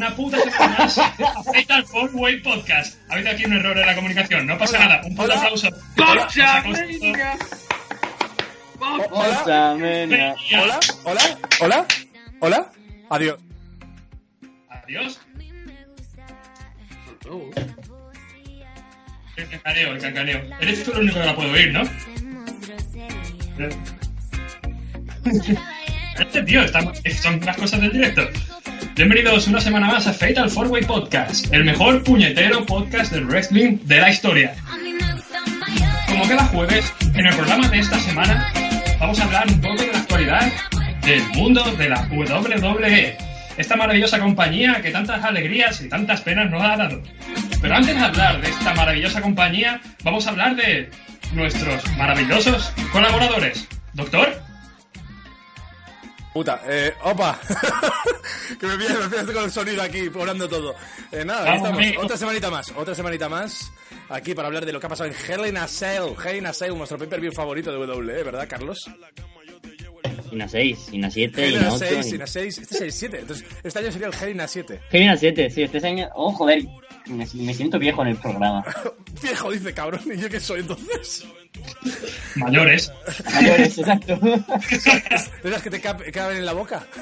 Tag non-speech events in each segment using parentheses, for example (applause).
una puta semana más a Fatal Four Way Podcast. Ha habido aquí un error en la comunicación, no pasa nada. Un puto aplauso. ¡Cosa Hola. Hola, hola, hola, hola, hola. Adiós. Adiós. El cancaneo, el cancaneo. Eres tú el único que la puedo oír, ¿no? Este tío, está- son las cosas del directo. Bienvenidos una semana más a Fatal Four Way Podcast, el mejor puñetero podcast del wrestling de la historia. Como cada jueves, en el programa de esta semana, vamos a hablar un poco de la actualidad del mundo de la WWE. Esta maravillosa compañía que tantas alegrías y tantas penas nos ha dado. Pero antes de hablar de esta maravillosa compañía, vamos a hablar de nuestros maravillosos colaboradores. Doctor, Puta, eh, opa. (laughs) que me pillas, me pillas con el sonido aquí, poblando todo. Eh, nada, estamos. amigo. Otra semanita más, otra semanita más. Aquí para hablar de lo que ha pasado en Hell in a Cell. Hell in a Cell, nuestro pay-per-view favorito de WWE, ¿verdad, Carlos? Sin a 6, sin a 7 Hell y in a no 6, 8. sin a 6. Este es el 7. Entonces, este año sería el Hell in a 7. Sin a 7, sí, este año. Oh, joder, me, me siento viejo en el programa. (laughs) Viejo, dice cabrón. ¿Y yo qué soy entonces? mayores. Mayores, exacto. (laughs) ¿De esas que te caben en la boca? (laughs)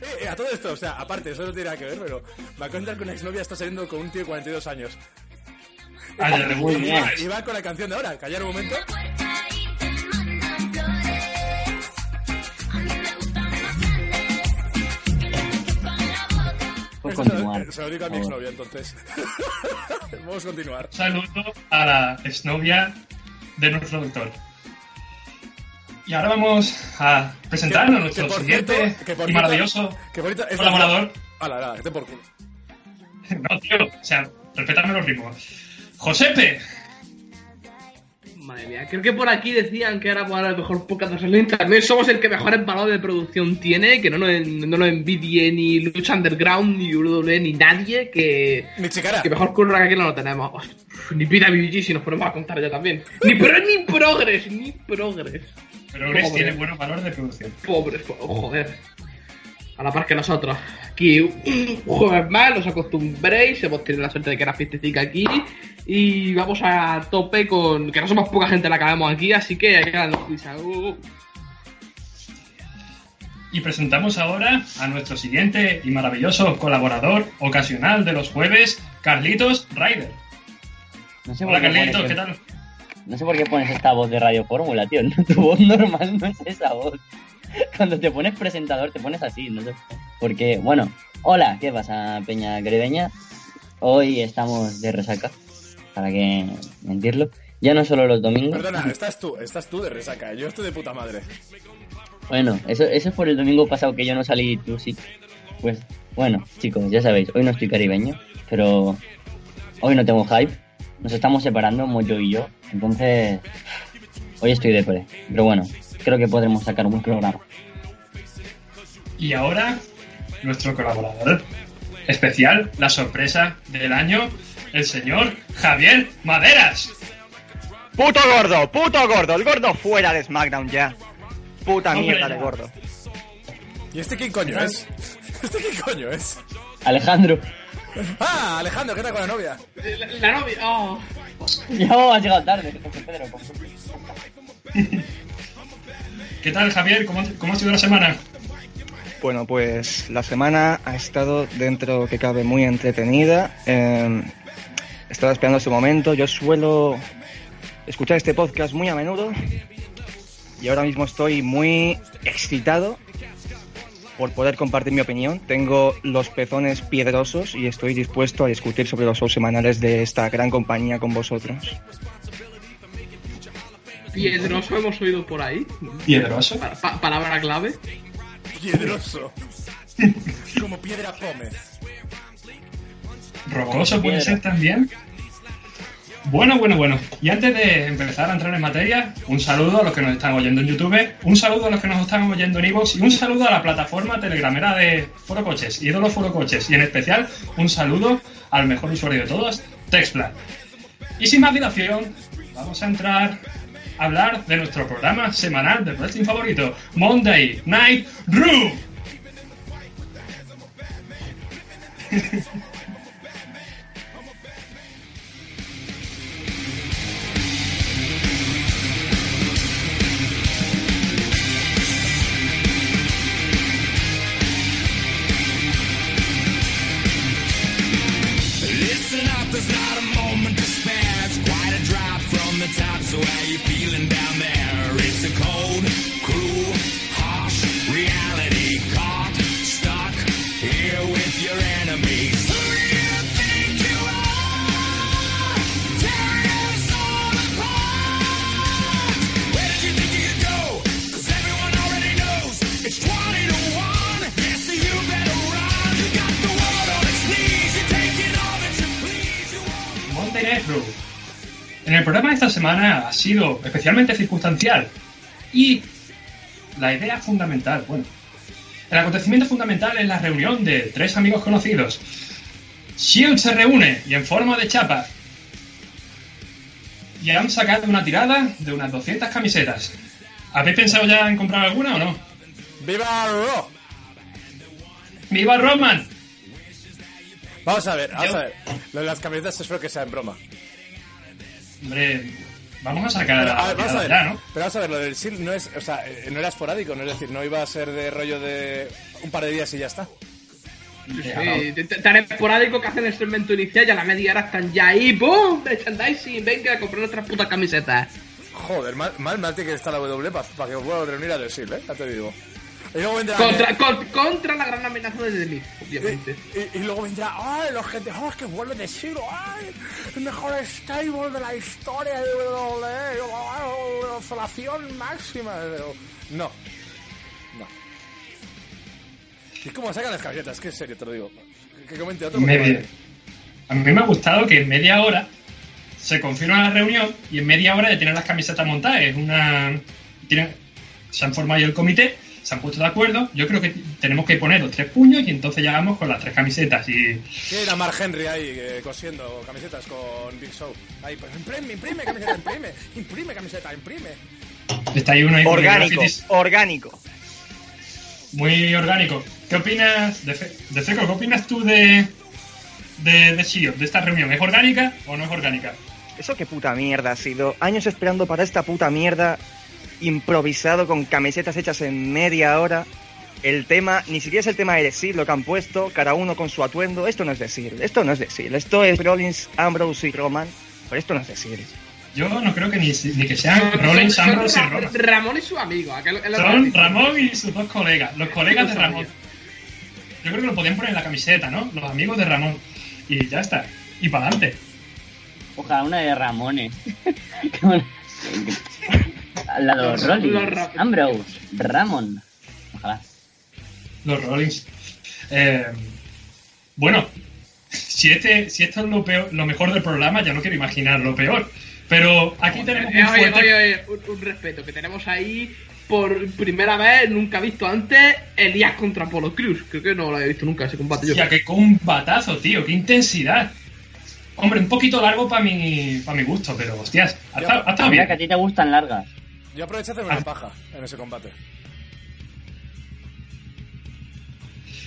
Eh, eh, a todo esto, o sea, aparte, eso no tiene nada que ver, pero me acabo de enterar que una exnovia está saliendo con un tío de 42 años. Ay, Muy Y bien. y va con la canción de ahora, callar un momento. Puedes Esto se, continuar. se lo digo a mi por exnovia, entonces. (laughs) Vamos a continuar. saludo a la exnovia de nuestro doctor. Y ahora vamos a presentarnos a nuestro Que por siguiente cierto- que por y maravilloso Que bonito. esta- colaborador. Hala, hala, este por culo. (laughs) No, tío, o sea, respétame los ritmos. Josepe, Madre mía, creo que por aquí decían que era para el mejor podcast de wrestling. También somos el que mejores valor de producción tiene, que no nos, no nos envidie ni Lucha Underground, ni WWE, ni nadie, que, que mejor curra que aquí no lo tenemos. Uf, Ni PWG si nos ponemos a contar ya también. Ni pro ni progres, ni progres. pero Grace Pobre. tiene buenos valores de producción. Pobres, po- joder. A la par que nosotros. Aquí un jueves más, os acostumbréis, hemos tenido la suerte de que era fiestecita aquí. Y vamos a tope con. Que no somos poca gente la que vemos aquí, así que hay que darnos prisa. Uh. Y presentamos ahora a nuestro siguiente y maravilloso colaborador ocasional de los jueves, Carlitos Ryder. No sé, Hola Carlitos, ¿qué tal? no sé por qué pones esta voz de Radio Fórmula, tío. (laughs) Tu voz normal no es esa voz. (laughs) Cuando te pones presentador te pones así, no sé. Porque, bueno, hola, ¿qué pasa, Peña Caribeña? Hoy estamos de resaca, para que mentirlo. Ya no solo los domingos. Perdona, estás tú, estás tú de resaca. Yo estoy de puta madre. Bueno, eso, eso es por el domingo pasado que yo no salí y tú sí. Pues, bueno, chicos, ya sabéis, hoy no estoy caribeño, pero hoy no tengo hype. Nos estamos separando, Moyo y yo. Entonces, hoy estoy de pre. Pero bueno, creo que podremos sacar un buen programa. Y ahora, nuestro colaborador especial, la sorpresa del año, el señor Javier Maderas. Puto gordo, puto gordo, el gordo fuera de SmackDown ya. Puta Hombre, mierda de gordo. ¿Y este quién coño es? (laughs) ¿Este quién coño es? Alejandro. Ah, Alejandro, ¿qué tal con la novia? La, la novia. Oh. (laughs) Yo has llegado tarde, Pedro. ¿Qué tal, Javier? ¿Cómo, cómo ha sido la semana? Bueno, pues la semana ha estado dentro que cabe muy entretenida. Eh, estaba esperando ese momento. Yo suelo escuchar este podcast muy a menudo y ahora mismo estoy muy excitado por poder compartir mi opinión. Tengo los pezones piedrosos y estoy dispuesto a discutir sobre los shows semanales de esta gran compañía con vosotros. Piedroso hemos oído por ahí. Piedroso. Pa- pa- palabra clave. Piedroso. Como piedra pómez. Rocoso puede Piedra. ser también. Bueno, bueno, bueno. Y antes de empezar a entrar en materia, un saludo a los que nos están oyendo en YouTube, un saludo a los que nos están oyendo en iVoox y un saludo a la plataforma telegramera de Foro Coches, ídolos Foro Coches. Y en especial, un saludo al mejor usuario de todos, Textplan. Y sin más dilación, vamos a entrar hablar de nuestro programa semanal de wrestling favorito, Monday Night Raw. Semana ha sido especialmente circunstancial y la idea fundamental, bueno, el acontecimiento fundamental es la reunión de tres amigos conocidos. Shield se reúne y en forma de chapa y han sacado una tirada de unas 200 camisetas. ¿Habéis pensado ya en comprar alguna o no? ¡Viva Raw! ¡Viva Roman! Vamos a ver, vamos Yo- a ver. Lo de las camisetas espero que sea en broma. Hombre, vamos a sacar Pero, a la ver, vamos a ver. ya, ¿no? Pero vamos a ver, lo del SIL no es, o sea, eh, no era esporádico, no es decir, no iba a ser de rollo de un par de días y ya está. Sí, tan esporádico que hacen el segmento inicial y a la media hora están ya ahí. ¡Boom! Merchandising, venga a comprar nuestras putas camisetas. Joder, mal, mal, mal tiene que estar la W para que os vuelva a reunir a The Seal, ¿eh? Ya te digo. Y luego vendrá... Contra, eh, con- contra la gran amenaza de Miz, obviamente. y, y luego vendrá, ¡ay, los gente! ¡Oh, es que vuelve The Seal! ¡Ay, el mejor stable de la historia de WWE! ¡Oh, ¡Oscilación máxima! No. No. ¿Y cómo sacan las camisetas? Es que en serio, te lo digo. Que comente otro. media. A mí me ha gustado que en media hora se confirma la reunión y en media hora ya tienen las camisetas montadas. Es una. tienen- se han formado ya el comité, se han puesto de acuerdo. Yo creo que tenemos que poner los tres puños y entonces ya vamos con las tres camisetas. Y Tiene a Mark Henry ahí eh, cosiendo camisetas con Big Show. Ahí, pues imprime, imprime camiseta, imprime. Imprime camiseta, imprime. está ahí uno ahí Orgánico, grafitis orgánico. muy orgánico. ¿Qué opinas, de, Fe- de Feco, qué opinas tú de, de, de Shio, de esta reunión? ¿Es orgánica o no es orgánica? Eso qué puta mierda ha sido. Años esperando para esta puta mierda. Improvisado con camisetas hechas en media hora. El tema, ni siquiera es el tema de decir lo que han puesto, cada uno con su atuendo. Esto no es decir, esto no es decir. Esto es Rollins, Ambrose y Roman. Pero esto no es decir. Yo no creo que ni, ni que sean Rollins, Son- son Ambrose y Roman. Ramón y su amigo. aquel- el otro Son. Ramón y sus dos colegas, los colegas de Ramón. Yo creo que lo podían poner en la camiseta, ¿no? Los amigos de Ramón. Y ya está. Y para adelante. Ojalá una de Ramones. (laughs) Los- Rollins, los Ra- Ambrose, Ramon. Ojalá. Los Rollins. Eh, bueno, si, este, si esto es lo, peor, lo mejor del programa, ya no quiero imaginar lo peor. Pero aquí tenemos un oye, fuerte... oye, oye, un, un respeto, que tenemos ahí por primera vez, nunca visto antes, Elías contra Polo Cruz. Creo que no lo había visto nunca ese combate yo. Hostia, qué combatazo, tío, qué intensidad. Hombre, un poquito largo para mi, para mi gusto, pero hostias, ha estado, Mira que a bien. ti te gustan largas. Yo aproveché a hacerme una paja en ese combate.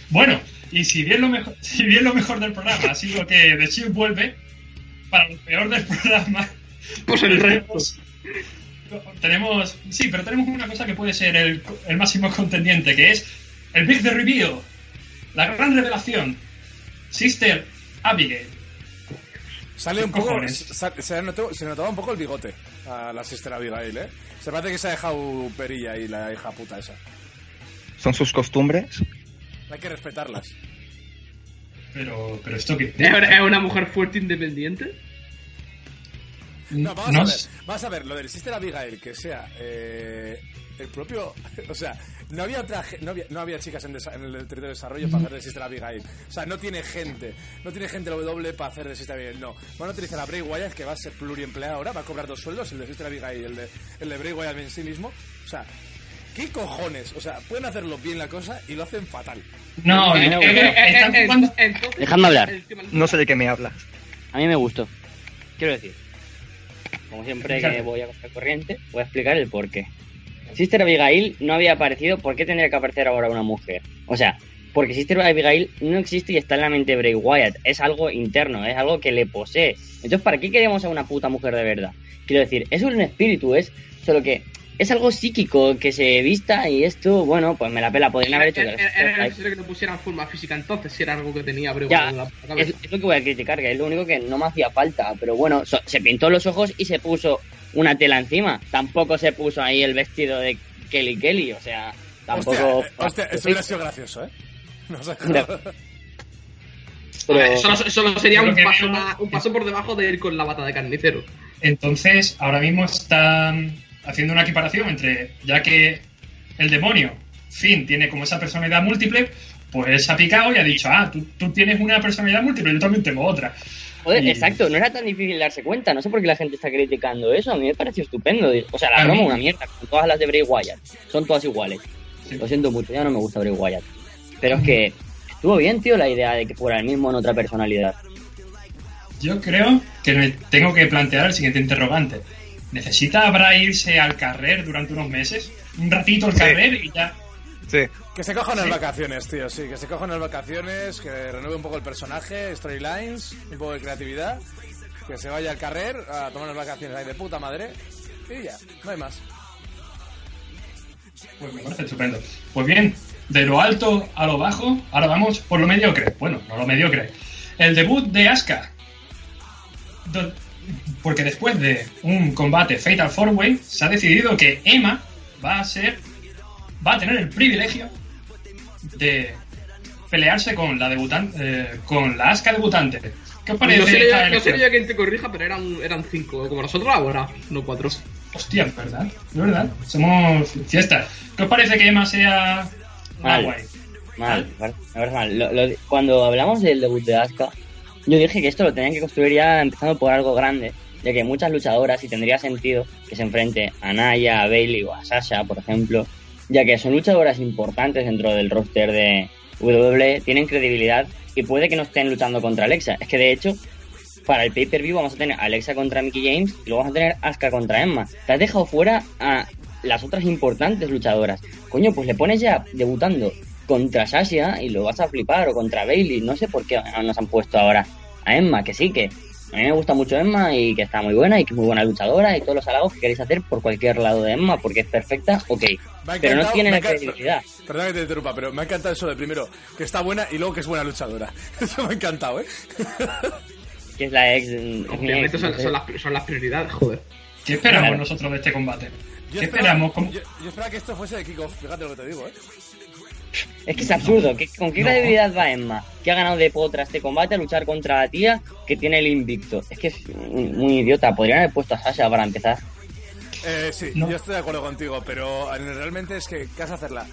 Bueno, y si bien, lo mejor, (laughs) si bien lo mejor del programa ha sido que The Shield vuelve, para lo peor del (laughs) programa, Pues el resto. tenemos, tenemos- Sí, pero tenemos una cosa que puede ser el, el máximo contendiente, que es el Big The Reveal, la gran revelación. Sister Abigail. Sale un ¿Qué poco. sa- Se, notó- se notaba un poco el bigote a la sister Abigail, ¿eh? Se parece que se ha dejado perilla ahí la hija puta esa. ¿Son sus costumbres? Hay que respetarlas. Pero, pero esto que... ¿Es una- mujer fuerte e independiente? No, vamos no a ver. Vamos a ver, lo del sister Abigail, que sea eh, el propio. (laughs) O sea, no había otra ge- no había, no había chicas en, desa- en el territorio de desarrollo para hacer de sister Abigail. O sea, no tiene gente. No tiene gente W para hacer de sister Abigail. No. Van a utilizar a Bray Wyatt, que va a ser pluriempleado ahora, va a cobrar dos sueldos, el de sister Abigail y el de, el de Bray Wyatt en sí mismo. O sea, ¿qué cojones? O sea, pueden hacerlo bien la cosa y lo hacen fatal. No, no, entonces- Dejadme hablar. No sé de qué me hablas. A mí me gustó. Quiero decir, como siempre que voy a coger corriente, voy a explicar el porqué. Sister Abigail no había aparecido, ¿por qué tendría que aparecer ahora una mujer? O sea, porque Sister Abigail no existe y está en la mente de Bray Wyatt. Es algo interno, es algo que le posee. Entonces, ¿para qué queremos a una puta mujer de verdad? Quiero decir, es un espíritu, es solo que es algo psíquico que se vista y esto, bueno, pues me la pela. Podrían haber hecho Era, era Abigail- necesario que no pusieran forma física entonces, si era algo que tenía Ya, en la es, cabeza. es lo que voy a criticar, que es lo único que no me hacía falta. Pero bueno, so- se pintó los ojos y se puso una tela encima. Tampoco se puso ahí el vestido de Kelly Kelly, o sea, tampoco. Hostia, eh, hostia, eso hubiera sido gracioso, ¿eh? No sé. (laughs) Pero- solo, solo sería un paso, más- un paso por debajo de ir con la bata de carnicero. Entonces, ahora mismo están haciendo una equiparación entre, ya que el demonio, Finn, tiene como esa personalidad múltiple, pues ha picado y ha dicho, ah, tú, tú tienes una personalidad múltiple, yo también tengo otra. Joder, Y- exacto, no era tan difícil darse cuenta. No sé por qué la gente está criticando eso. A mí me pareció estupendo. O sea, la broma mí- una mierda. Con todas las de Bray Wyatt. Son todas iguales. Sí. Lo siento mucho, ya no me gusta Bray Wyatt. Pero es que estuvo bien, tío, la idea de que fuera el mismo en otra personalidad. Yo creo que me tengo que plantear el siguiente interrogante. ¿Necesita Bray irse al carrer durante unos meses? Un ratito al Sí. carrer y ya... Sí. Que se cojan Sí. las vacaciones, tío, sí, que se cojan las vacaciones, que renueve un poco el personaje, storylines, un poco de creatividad, que se vaya al carrer a tomar las vacaciones ahí de puta madre y ya, no hay más. Pues me parece estupendo. Pues bien, de lo alto a lo bajo, ahora vamos por lo mediocre. Bueno, no lo mediocre. El debut de Asuka. Do- Porque después de un combate Fatal 4-Way, se ha decidido que Emma va a ser. va a tener el privilegio de pelearse con la debutante. eh, con la Asuka debutante. ¿Qué os parece No yo, no quien te corrija, pero eran, eran cinco, como nosotros ahora, no cuatro. Hostia, es verdad, es verdad. Somos fiestas. ¿Qué os parece que Emma sea la Mal. guay? Mal, me parece- mal. Lo- lo- cuando hablamos del debut de Asuka, yo dije que esto lo tenían que construir ya empezando por algo grande, ya que muchas luchadoras y tendría sentido que se enfrente a Naya, a Bailey o a Sasha, por ejemplo, ya que son luchadoras importantes dentro del roster de WWE, tienen credibilidad y puede que no estén luchando contra Alexa. Es que de hecho, para el pay-per-view vamos a tener Alexa contra Mickey James y luego vamos a tener Asuka contra Emma. Te has dejado fuera a las otras importantes luchadoras. Coño, pues le pones ya debutando contra Sasha y lo vas a flipar, o contra Bailey. No sé por qué nos han puesto ahora a Emma, que sí, que a mí me gusta mucho Emma y que está muy buena y que es muy buena luchadora y todos los halagos que queréis hacer por cualquier lado de Emma, porque es perfecta, ok. Pero no tiene la credibilidad. Perdona que te interrumpa, pero me ha encantado eso de primero, que está buena y luego que es buena luchadora. (laughs) Eso me ha encantado, ¿eh? (laughs) Que es la ex. Obviamente ex, son, son las, son las prioridades, joder. ¿Qué esperamos Claro. nosotros de este combate? Yo ¿Qué esperaba- esperamos? ¿Cómo- Yo, yo esperaba que esto fuese de kickoff, fíjate lo que te digo, ¿eh? Es que es absurdo. ¿qué- ¿Con qué No. credibilidad va Emma? Que ha ganado de potra este combate a luchar contra la tía que tiene el invicto. Es que es muy idiota. Podrían haber puesto a Sasha para empezar. Eh, sí, No. yo estoy de acuerdo contigo, pero eh, realmente es que, ¿qué vas a hacerla?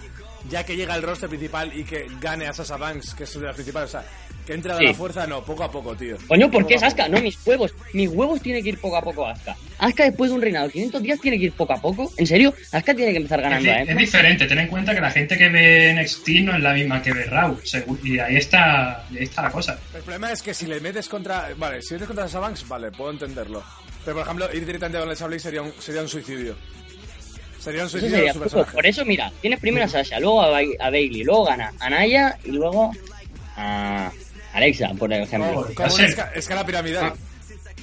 Ya que llega el roster principal y que gane a Sasha Banks, que es una de las principales, o sea, que entre a Sí. la fuerza, no, poco a poco, tío. Coño, ¿por qué es Poco a poco. Asuka? No, mis huevos. Mis huevos tiene que ir poco a poco a Asuka. Asuka después de un reinado de 500 días tiene que ir poco a poco. ¿En serio? Asuka tiene que empezar Es, ganando di- a es diferente, ten en cuenta que la gente que ve NXT no es la misma que ve Raw. Y ahí está, ahí está la cosa. El problema es que si le metes contra. Vale, si metes contra Sasha Banks, vale, puedo entenderlo. Pero por ejemplo, ir directamente con Alexa Bliss sería un, sería un suicidio. Sería un Eso suicidio sería de su. Por eso, mira, tienes primero a Sasha, luego a, Ba- a Bailey, luego gana a Naya y luego a Alexa, por ejemplo. Oh, Como va a una ser- esca- escala piramidal.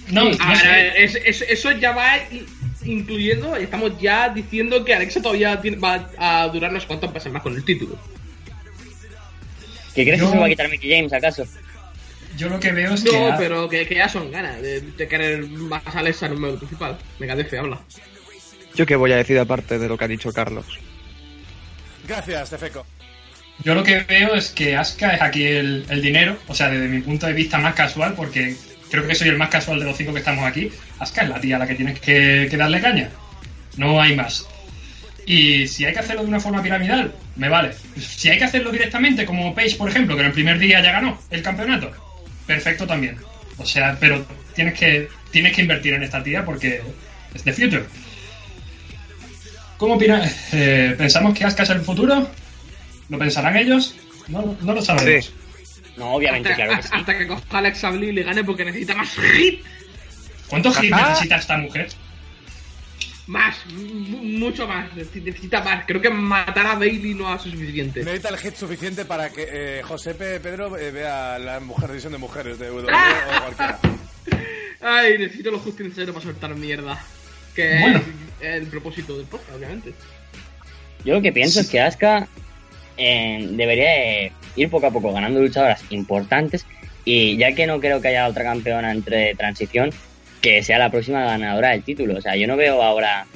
No, A no ver, a sé. ver, es- es- eso ya va incluyendo, estamos ya diciendo que Alexa todavía tiene- va a durar unos cuantos meses más con el título. ¿Qué crees Yo- que se va a quitar Mickey James acaso? Yo lo que veo es que. No, pero que, que ya son ganas de, de querer más a Alexa en un medio principal. Megadef habla. Yo qué voy a decir aparte de lo que ha dicho Carlos. Gracias, Tefeco. Yo lo que veo es que Asuka es aquí el, el dinero, o sea, desde mi punto de vista más casual, porque creo que soy el más casual de los cinco que estamos aquí. Asuka es la tía a la que tienes que, que darle caña. No hay más. Y si hay que hacerlo de una forma piramidal, me vale. Si hay que hacerlo directamente, como Paige, por ejemplo, que en el primer día ya ganó el campeonato, perfecto también. O sea, pero tienes que, tienes que invertir en esta tía porque es the future. ¿Cómo opina? eh, ¿Pensamos que Asuka es el futuro? ¿Lo pensarán ellos? No, no lo sabemos. Sí. No, obviamente, hasta, claro que sí. hasta que coja a Alexa Bliss y le gane porque necesita más hit. ¿Cuántos hits necesita esta mujer? Más, mu- mucho más. Necesita- más. Creo que matar a Bailey no ha sido suficiente. Necesita el hit suficiente para que eh, Josepe Pedro eh, vea la mujer división de mujeres de WWE o cualquiera. (laughs) Ay, necesito lo justo y necesario para soltar mierda. Que Bueno. es el propósito del podcast, obviamente. Yo lo que pienso es que Asuka eh, debería de ir poco a poco ganando luchadoras importantes y ya que no creo que haya otra campeona entre transición, que sea la próxima ganadora del título. O sea, yo no veo ahora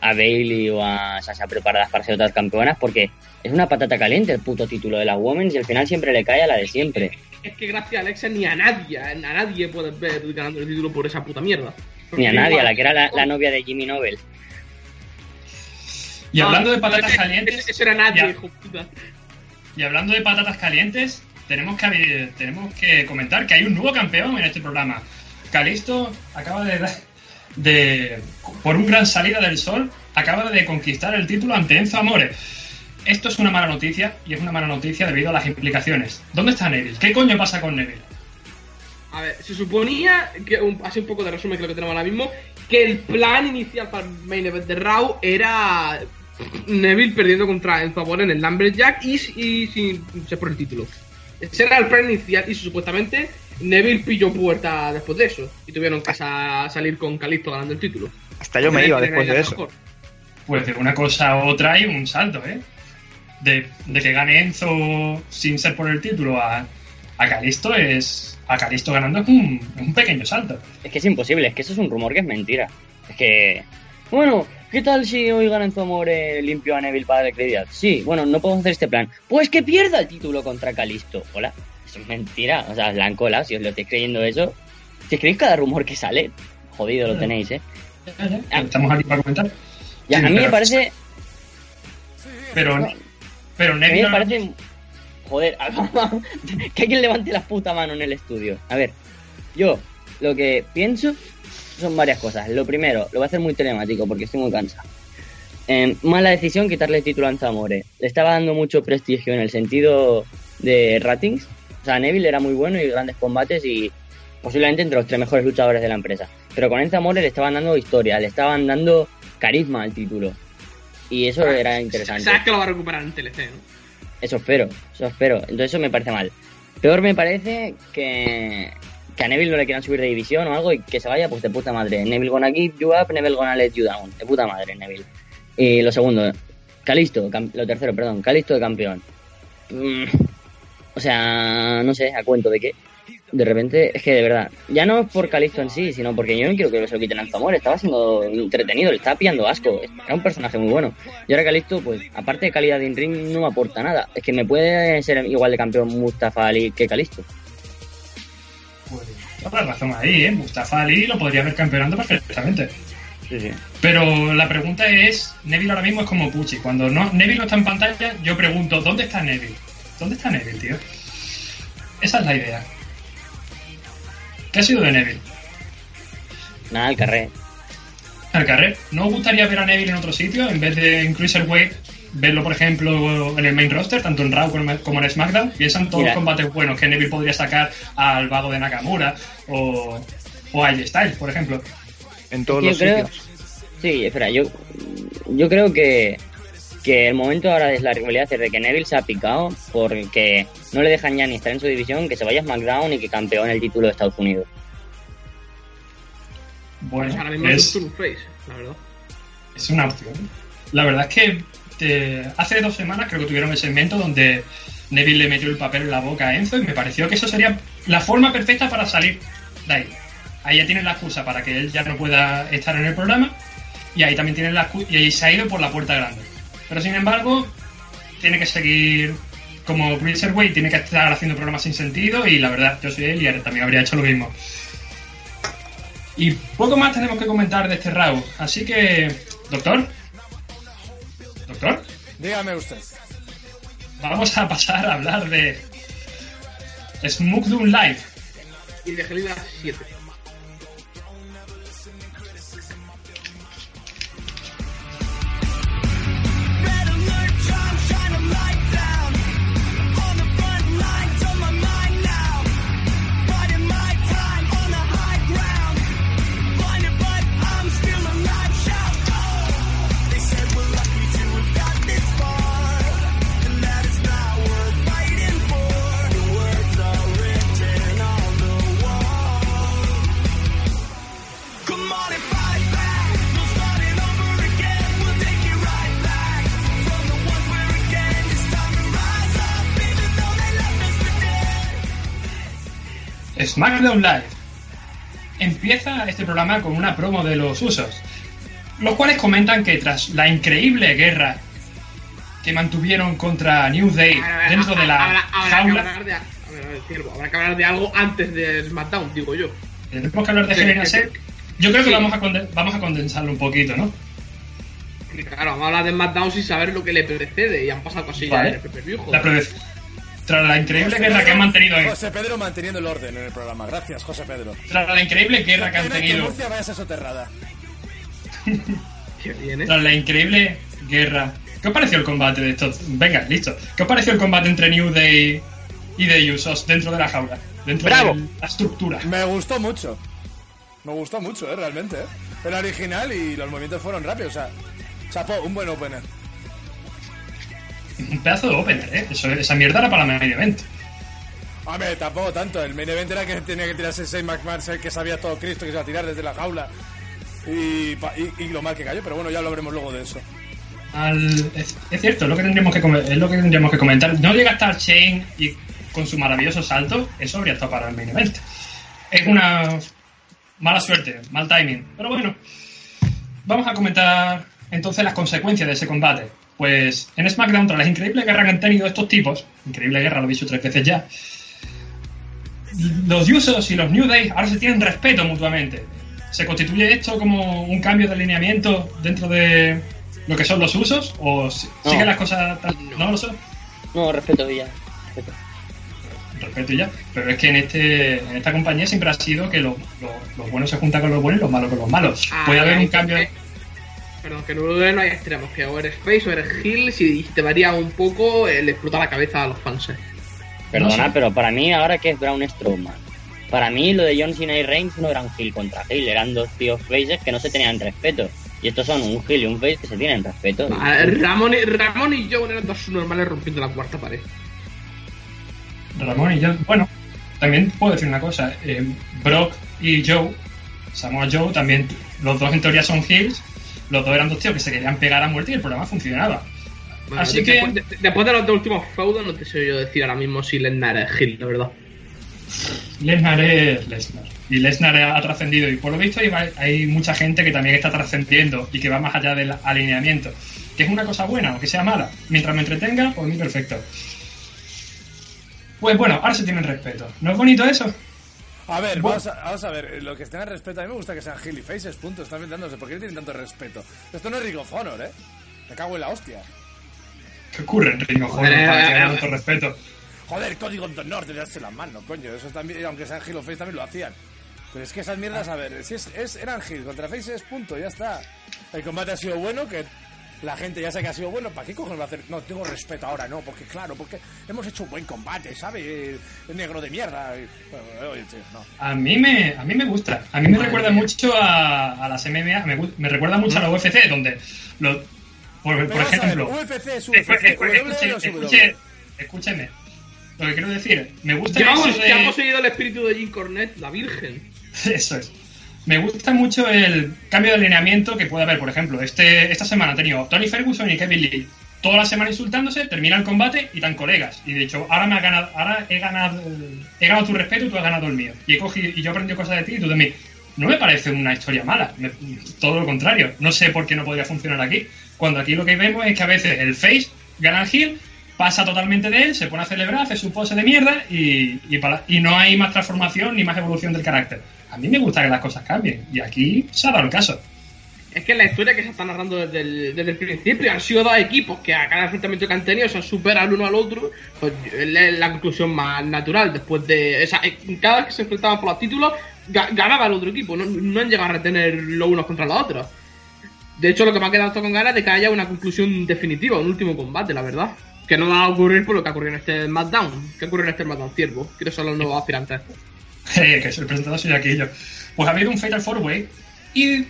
a Bailey o a Sasha preparadas para ser otras campeonas porque es una patata caliente el puto título de las Women's y al final siempre le cae a la de siempre. Es que gracias a Alexa ni a nadie, a nadie puedes ver ganando el título por esa puta mierda. Ni a Porque nadie, a igual- la que era la, la novia de Jimmy Nobel. Y hablando de patatas calientes, ese era nadie, y hablando de patatas calientes, tenemos que tenemos que comentar que hay un nuevo campeón en este programa. Calisto acaba de, dar- de por un gran salida del sol, acaba de conquistar el título ante Enzo Amore. Esto es una mala noticia y es una mala noticia debido a las implicaciones. ¿Dónde está Neville? ¿Qué coño pasa con Neville? A ver, se suponía, que un, así un poco de resumen que lo que tenemos ahora mismo, que el plan inicial para el main event de Raw era Neville perdiendo contra Enzo Amore en el Lumberjack y, y sin ser por el título. Ese era el plan inicial y supuestamente Neville pilló puerta después de eso y tuvieron que sa- salir con Calisto ganando el título. Hasta yo me iba después de eso. Mejor. Pues de una cosa a otra hay un salto, ¿eh? De, de que gane Enzo sin ser por el título a, a Calisto es. A Calisto ganando es un, un pequeño salto. Es que es imposible, es que eso es un rumor que es mentira. Es que. Bueno, ¿qué tal si hoy gana Enzo Amore limpio a Neville para darle credibilidad? Sí, bueno, no podemos hacer este plan. Pues que pierda el título contra Calisto. Hola, eso es mentira. O sea, la colado, si os lo estáis creyendo eso. Si escribís cada rumor que sale, jodido lo tenéis, ¿eh? Ya, ya. Estamos aquí para comentar. Y a mí me parece. Pero, pero A mí Neville me parece. Joder, (laughs) que alguien levante la puta mano en el estudio. A ver, yo lo que pienso son varias cosas. Lo primero, lo voy a hacer muy telemático porque estoy muy cansado. Eh, mala decisión quitarle el título a Anzamore. Le estaba dando mucho prestigio en el sentido de ratings. O sea, Neville era muy bueno y grandes combates y posiblemente entre los tres mejores luchadores de la empresa. Pero con Anzamore le estaban dando historia, le estaban dando carisma al título. Y eso era interesante. Sabes que lo va a recuperar en TLC, ¿no? Eso espero, eso espero. Entonces eso me parece mal. Peor me parece que, que a Neville no le quieran subir de división o algo y que se vaya pues de puta madre. Neville gonna give you up, Neville gonna let you down. De puta madre, Neville. Y lo segundo, Calisto, lo tercero, perdón, Calisto de campeón. Mm, o sea, no sé, a cuento de qué. De repente, es que de verdad, ya no es por Calisto en sí, sino porque yo no quiero que se lo quiten a Zamor. Estaba siendo entretenido, le estaba pillando asco. Era un personaje muy bueno. Y ahora Calisto, pues, aparte de calidad de in-ring, no me aporta nada. Es que me puede ser igual de campeón Mustafa Ali que Calisto. Pues, la razón ahí, ¿eh? Mustafa Ali lo podría haber campeonando perfectamente. Sí, sí. Pero la pregunta es, Neville ahora mismo es como Pucci. Cuando no, Neville no está en pantalla, yo pregunto, ¿dónde está Neville? ¿Dónde está Neville, tío? Esa es la idea. ¿Qué ha sido de Neville? Nada, el carré. Al carrer. ¿No os gustaría ver a Neville en otro sitio en vez de en Cruiserweight? Verlo, por ejemplo, en el main roster, tanto en Raw como en SmackDown. Piensan todos Mira. los combates buenos que Neville podría sacar al vago de Nakamura o, o a Styles, por ejemplo. En todos Yo los creo- sitios. Sí, espera, yo, yo creo que, que el momento ahora es la rivalidad de que Neville se ha picado porque no le dejan ya ni estar en su división, que se vaya a SmackDown y que campeone el título de Estados Unidos. Bueno, ahora mismo es, un face, la verdad. es una opción. La verdad es que eh, hace dos semanas creo que tuvieron el segmento donde Neville le metió el papel en la boca a Enzo y me pareció que eso sería la forma perfecta para salir de ahí. Ahí ya tienen la excusa para que él ya no pueda estar en el programa y ahí también tienen la excu- y ahí se ha ido por la puerta grande. Pero sin embargo, tiene que seguir como Cruiserweight, tiene que estar haciendo programas sin sentido y la verdad, yo soy él y también habría hecho lo mismo. Y poco más tenemos que comentar de este round. Así que, doctor, doctor, Dígame usted. vamos a pasar a hablar de SmackDown Live. Y de Gelida 7. SmackDown Live. Empieza este programa con una promo de los usos, los cuales comentan que tras la increíble guerra que mantuvieron contra New Day dentro de la habrá, habrá que jaula, habrá que hablar de algo antes de SmackDown, digo yo. tenemos que hablar de Cell. Yo creo que vamos a, conden- vamos a condensarlo un poquito, ¿no? Claro, vamos a hablar de SmackDown sin saber lo que le precede. Y han pasado cosillas Vale. en el pay-per-view, La. Tras la increíble guerra que han mantenido en, José Pedro manteniendo el orden en el programa. Gracias, José Pedro. tras la increíble guerra que han Pena que tenido Murcia vaya a ser soterrada. (laughs) Qué bien, ¿eh? tras la increíble guerra. ¿Qué os pareció el combate de estos? Venga, listo. ¿Qué os pareció el combate entre New Day y The Usos dentro de la jaula? Dentro ¡Bravo! de la estructura. Me gustó mucho. Me gustó mucho, eh, realmente, eh. El original y los movimientos fueron rápidos, o sea. Chapó, un buen opener. Un pedazo de opener, ¿eh? Eso, esa mierda era para la main event. Hombre, tampoco tanto. El main event era que tenía que tirarse Shane McMahon, el que sabía todo Cristo, que se iba a tirar desde la jaula. Y, y, y lo mal que cayó, pero bueno, ya hablaremos luego de eso. Al- es, es cierto, es lo, que tendríamos que es lo que tendríamos que comentar. No llega a estar Shane y con su maravilloso salto, eso habría estado para el main event. Es una mala suerte, mal timing. Pero bueno, vamos a comentar entonces las consecuencias de ese combate. Pues en SmackDown, tras las increíbles guerras que han tenido estos tipos, increíble guerra, lo he dicho tres veces ya, los Usos y los New Day ahora se tienen respeto mutuamente. ¿Se constituye esto como un cambio de alineamiento dentro de lo que son los usos? ¿O No. siguen las cosas tal? No lo sé. No, respeto ya. Respeto. Respeto y ya. Pero es que en este en esta compañía siempre ha sido que lo- lo- los buenos se juntan con los buenos y los malos con los malos. Ah, Puede haber un cambio. Perdón, que no, no hay extremos, que o eres face o eres heel, si te varía un poco, eh, le explota la cabeza a los fans. eh. Perdona, No sé. pero para mí ahora que es Braun Strowman. Para mí lo de John Cena y Reigns no eran heel contra heel, eran dos tíos faces que no se tenían respeto. Y estos son un heel y un face que se tienen respeto. Ah, Ramón, y, Ramón y Joe eran dos normales rompiendo la cuarta pared. Ramón y yo. Bueno, también puedo decir una cosa. eh, Brock y Joe, Samoa Joe, también, los dos en teoría son heels. Los dos eran dos tíos que se querían pegar a muerte y el programa funcionaba. Bueno, Así que- después, de, después de los dos últimos feudos, no te sé yo decir ahora mismo si Lesnar es heel, la verdad. Lesnar es Lesnar. Y Lesnar ha trascendido. Y por lo visto hay, hay mucha gente que también está trascendiendo y que va más allá del alineamiento. Que es una cosa buena o que sea mala. Mientras me entretenga, por mí perfecto. Pues bueno, ahora se tienen respeto. ¿No es bonito eso? A ver, vamos a, vamos a ver, lo que tengan respeto, a mí me gusta que sean Hilly Faces, punto, están inventándose, ¿por qué no tienen tanto respeto? Esto no es Ring of Honor, ¿eh? Me cago en la hostia. ¿Qué ocurre en Ring of Honor Eh, para que eh, haya eh. tanto respeto? Joder, código de honor de darse las manos, coño, eso también, aunque sean Hill o Face también lo hacían. Pero es que esas mierdas, a ver, si es, es eran Hill contra Faces, punto, ya está. El combate ha sido bueno, que la gente ya sabe que ha sido bueno, ¿para qué cojones va a hacer? No, tengo respeto ahora, no, porque claro, porque hemos hecho un buen combate, ¿sabes? El negro de mierda. y- bueno, oye, tío, no. A mí me, a mí me gusta. A mí me recuerda mucho a, a las MMA. Me, me recuerda mucho a la UFC, donde. Lo, por, por ejemplo. UFC es UFC, escuche- escúcheme. Lo que quiero decir, me gusta Ya, vamos, eso de- ya hemos seguido el espíritu de Jim Cornette, la Virgen. (laughs) Eso es. Me gusta mucho el cambio de alineamiento que puede haber, por ejemplo, este, esta semana ha tenido Tony Ferguson y Kevin Lee toda la semana insultándose, termina el combate y tan colegas. Y de hecho, ahora me ha ganado, ahora he ganado, he ganado tu respeto y tú has ganado el mío. Y he cogido, y yo he aprendido cosas de ti y tú de mí. No me parece una historia mala, todo lo contrario. No sé por qué no podría funcionar aquí. Cuando aquí lo que vemos es que a veces el face gana al heel, pasa totalmente de él, se pone a celebrar, hace su pose de mierda y, y, no hay más transformación ni más evolución del carácter. A mí me gusta que las cosas cambien y aquí se ha dado el caso. Es que la historia que se está narrando desde el, desde el principio han sido dos equipos que a cada enfrentamiento que han tenido se superan el uno al otro. Pues es la conclusión más natural. Después de. O sea, cada vez que se enfrentaban por los títulos, ga- ganaba el otro equipo. No, han llegado a retener los unos contra los otros. De hecho, lo que me ha quedado con ganas de que haya una conclusión definitiva, un último combate, la verdad. Que no va a ocurrir por lo que ha ocurrido en este SmackDown. ¿Qué ocurrió en este SmackDown? Ciervo. ¿Quiénes son los nuevos aspirantes? (laughs) Eh, que soy el presentador soy aquí yo. Pues ha habido un Fatal Four Way y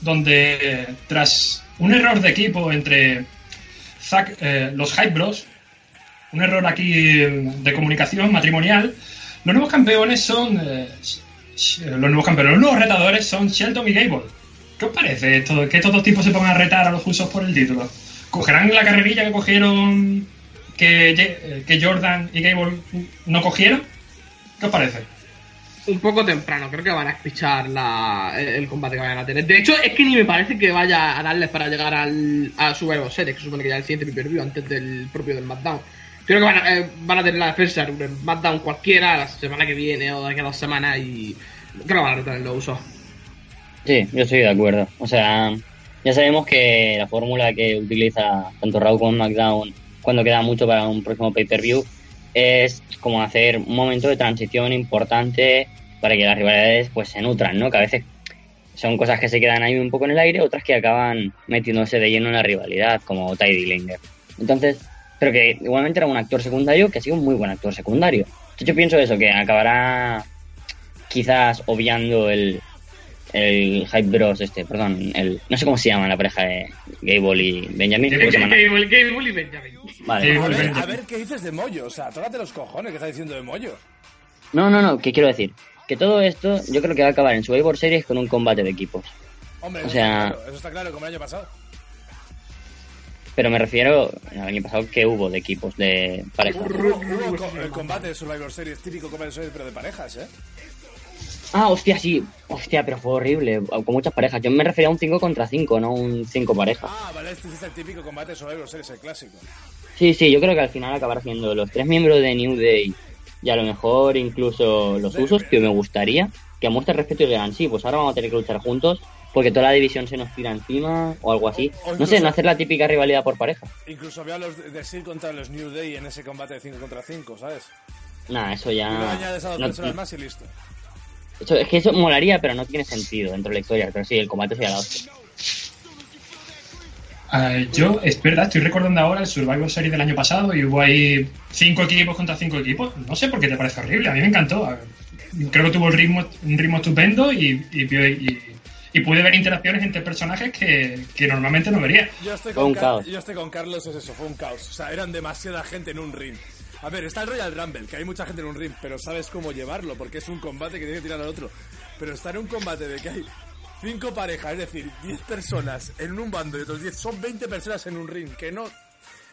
donde eh, tras un error de equipo entre Zack- eh, los Hype Bros, un error aquí eh, de comunicación matrimonial, los nuevos campeones son eh, sh- los nuevos campeones, los nuevos retadores son Shelton y Gable. ¿Qué os parece esto, que estos dos tipos se pongan a retar a los usos por el título? ¿Cogerán la carrerilla que cogieron que, que Jordan y Gable no cogieron? ¿Qué os parece? un poco temprano, creo que van a espichar la, el, el combate que vayan a tener. De hecho, es que ni me parece que vaya a darles para llegar al, a Survivor Series, que se supone que ya es el siguiente pay-per-view antes del propio del SmackDown. Creo que van a, eh, van a tener la defensa de un SmackDown cualquiera la semana que viene o de aquí a dos semanas y creo que van a retener los usos. Sí, yo estoy de acuerdo. O sea, ya sabemos que la fórmula que utiliza tanto Raw como SmackDown cuando queda mucho para un próximo pay-per-view es como hacer un momento de transición importante para que las rivalidades pues se nutran, ¿no? Que a veces son cosas que se quedan ahí un poco en el aire, otras que acaban metiéndose de lleno en la rivalidad, como Ty Dillinger. Entonces, pero que igualmente era un actor secundario que ha sido un muy buen actor secundario. Yo pienso eso, que acabará quizás obviando el, el Hype Bros este, perdón, el no sé cómo se llama la pareja de Gable y Benjamin. ¿cómo se llaman? Gable, Gable y Benjamin. Vale. A ver, a ver qué dices de Moyo, o sea, tócate los cojones que estás diciendo de Moyo. No, no, no, ¿qué quiero decir? Que todo esto yo creo que va a acabar en Survivor Series con un combate de equipos. Hombre, O eso, sea- está claro, eso está claro, como el año pasado. Pero me refiero al año pasado que hubo de equipos de parejas. Hubo, hubo co- el combate de Survivor Series, típico combate de Survivor, pero de parejas, ¿eh? Ah, hostia, sí. Hostia, pero fue horrible. Con muchas parejas. Yo me refería a un 5 contra 5, no un 5 parejas. Ah, vale, este es el típico combate de Survivor Series, el clásico. Sí, sí, yo creo que al final acabará siendo los tres miembros de New Day y a lo mejor incluso los usos que me gustaría que muestren respeto y digan, sí, pues ahora vamos a tener que luchar juntos porque toda la división se nos tira encima o algo así. O- o No sé, no hacer la típica rivalidad por pareja. Incluso había los de- Seal contra los New Day en ese combate de 5 contra 5, ¿sabes? Nah, eso Y ya... luego añades a dos no- personas más y listo. Eso- es que eso molaría, pero no tiene sentido dentro de la historia. Pero sí, el combate sería la hostia. Ah, yo, es verdad, estoy recordando ahora el Survivor Series del año pasado y hubo ahí cinco equipos contra cinco equipos. No sé por qué te parece horrible, a mí me encantó. Creo que tuvo el ritmo, un ritmo estupendo y, y, y- y pude ver interacciones entre personajes que, que normalmente no vería. Yo estoy, Fue con un Car- caos. yo estoy con Carlos, es eso, fue un caos. O sea, eran demasiada gente en un ring. A ver, está el Royal Rumble, que hay mucha gente en un ring, pero sabes cómo llevarlo, porque es un combate que tiene que tirar al otro. Pero estar en un combate de que hay cinco parejas, es decir, 10 personas en un bando y otros 10, son 20 personas en un ring, que no...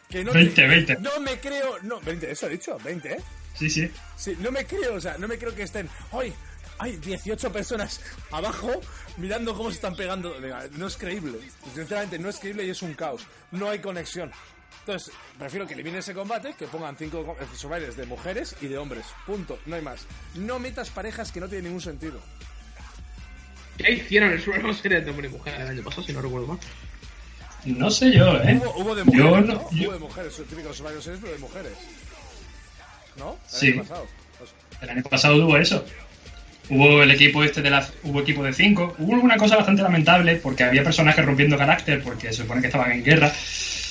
Que no 20, 20. No me creo... No, 20, eso he dicho, 20, ¿eh? Sí, sí. Sí, no me creo, o sea, no me creo que estén. ¡Ay! Hay 18 personas abajo mirando cómo se están pegando. No es creíble. Sinceramente, no es creíble y es un caos. No hay conexión. Entonces, prefiero que eliminen ese combate, que pongan cinco co- eh, survivors de mujeres y de hombres. Punto, no hay más. No metas parejas que no tienen ningún sentido. ¿Qué hicieron el Survivor Series de hombre y mujer el año pasado, si no recuerdo mal? No sé yo, ¿eh? Hubo, hubo de Yo mujeres, no- ¿no? yo- Hubo de mujeres, el típico Survivor Series, pero de mujeres. ¿No? El Sí. año pasado. Pues, El año pasado hubo eso. Hubo el equipo este de las. Hubo equipo de 5. Hubo una cosa bastante lamentable porque había personajes rompiendo carácter porque se supone que estaban en guerra.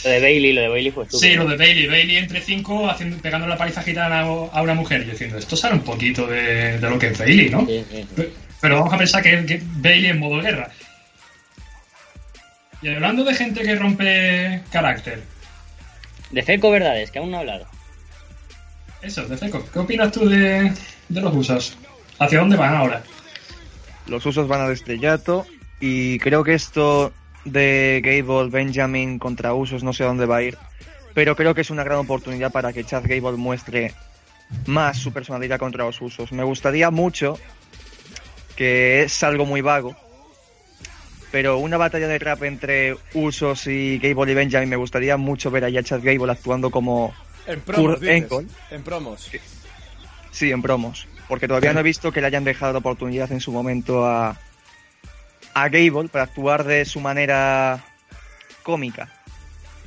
Lo de Bailey, lo de Bailey fue estúpido. Sí, lo de Bailey. Bailey entre 5 haciendo, pegando la paliza gitana a una mujer. Y diciendo, esto sale un poquito de, de lo que es Bailey, ¿no? Sí, sí, sí. Pe- Pero vamos a pensar que, que Bailey en modo guerra. Y hablando de gente que rompe carácter, De Feco Verdades, que aún no he hablado. eso, de Feco, ¿qué opinas tú de, de los usos? ¿Hacia dónde van ahora? Los usos van al estrellato y creo que esto de Gable, Benjamin contra usos no sé dónde va a ir, pero creo que es una gran oportunidad para que Chad Gable muestre más su personalidad contra los usos. Me gustaría mucho, que es algo muy vago, pero una batalla de rap entre usos y Gable y Benjamin me gustaría mucho ver allá a Chad Gable actuando como en promos, dices. En promos. Sí, en promos. Porque todavía no he visto que le hayan dejado la oportunidad en su momento a, a Gable para actuar de su manera cómica.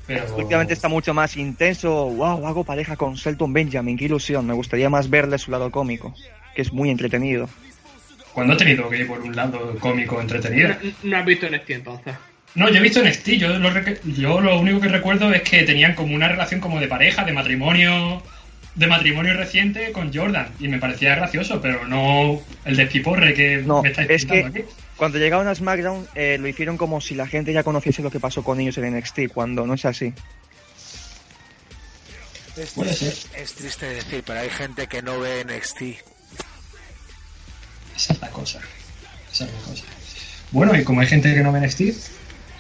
Pero... Últimamente está mucho más intenso. ¡Wow! Hago pareja con Selton Benjamin, qué ilusión. Me gustaría más verle su lado cómico, que es muy entretenido. ¿Cuándo ha tenido que ir por un lado cómico entretenido? No, no has visto NXT entonces. No, yo he visto NXT, yo lo, yo lo único que recuerdo es que tenían como una relación como de pareja, de matrimonio, de matrimonio reciente con Jordan, y me parecía gracioso, pero no el despiporre que No, me estáis es que aquí. Cuando llegaron a SmackDown eh, lo hicieron como si la gente ya conociese lo que pasó con ellos en NXT, cuando no es así. Es Puede triste, es triste decir, pero hay gente que no ve NXT. Esa es la cosa. Esa es la cosa. Bueno, y como hay gente que no ve NXT,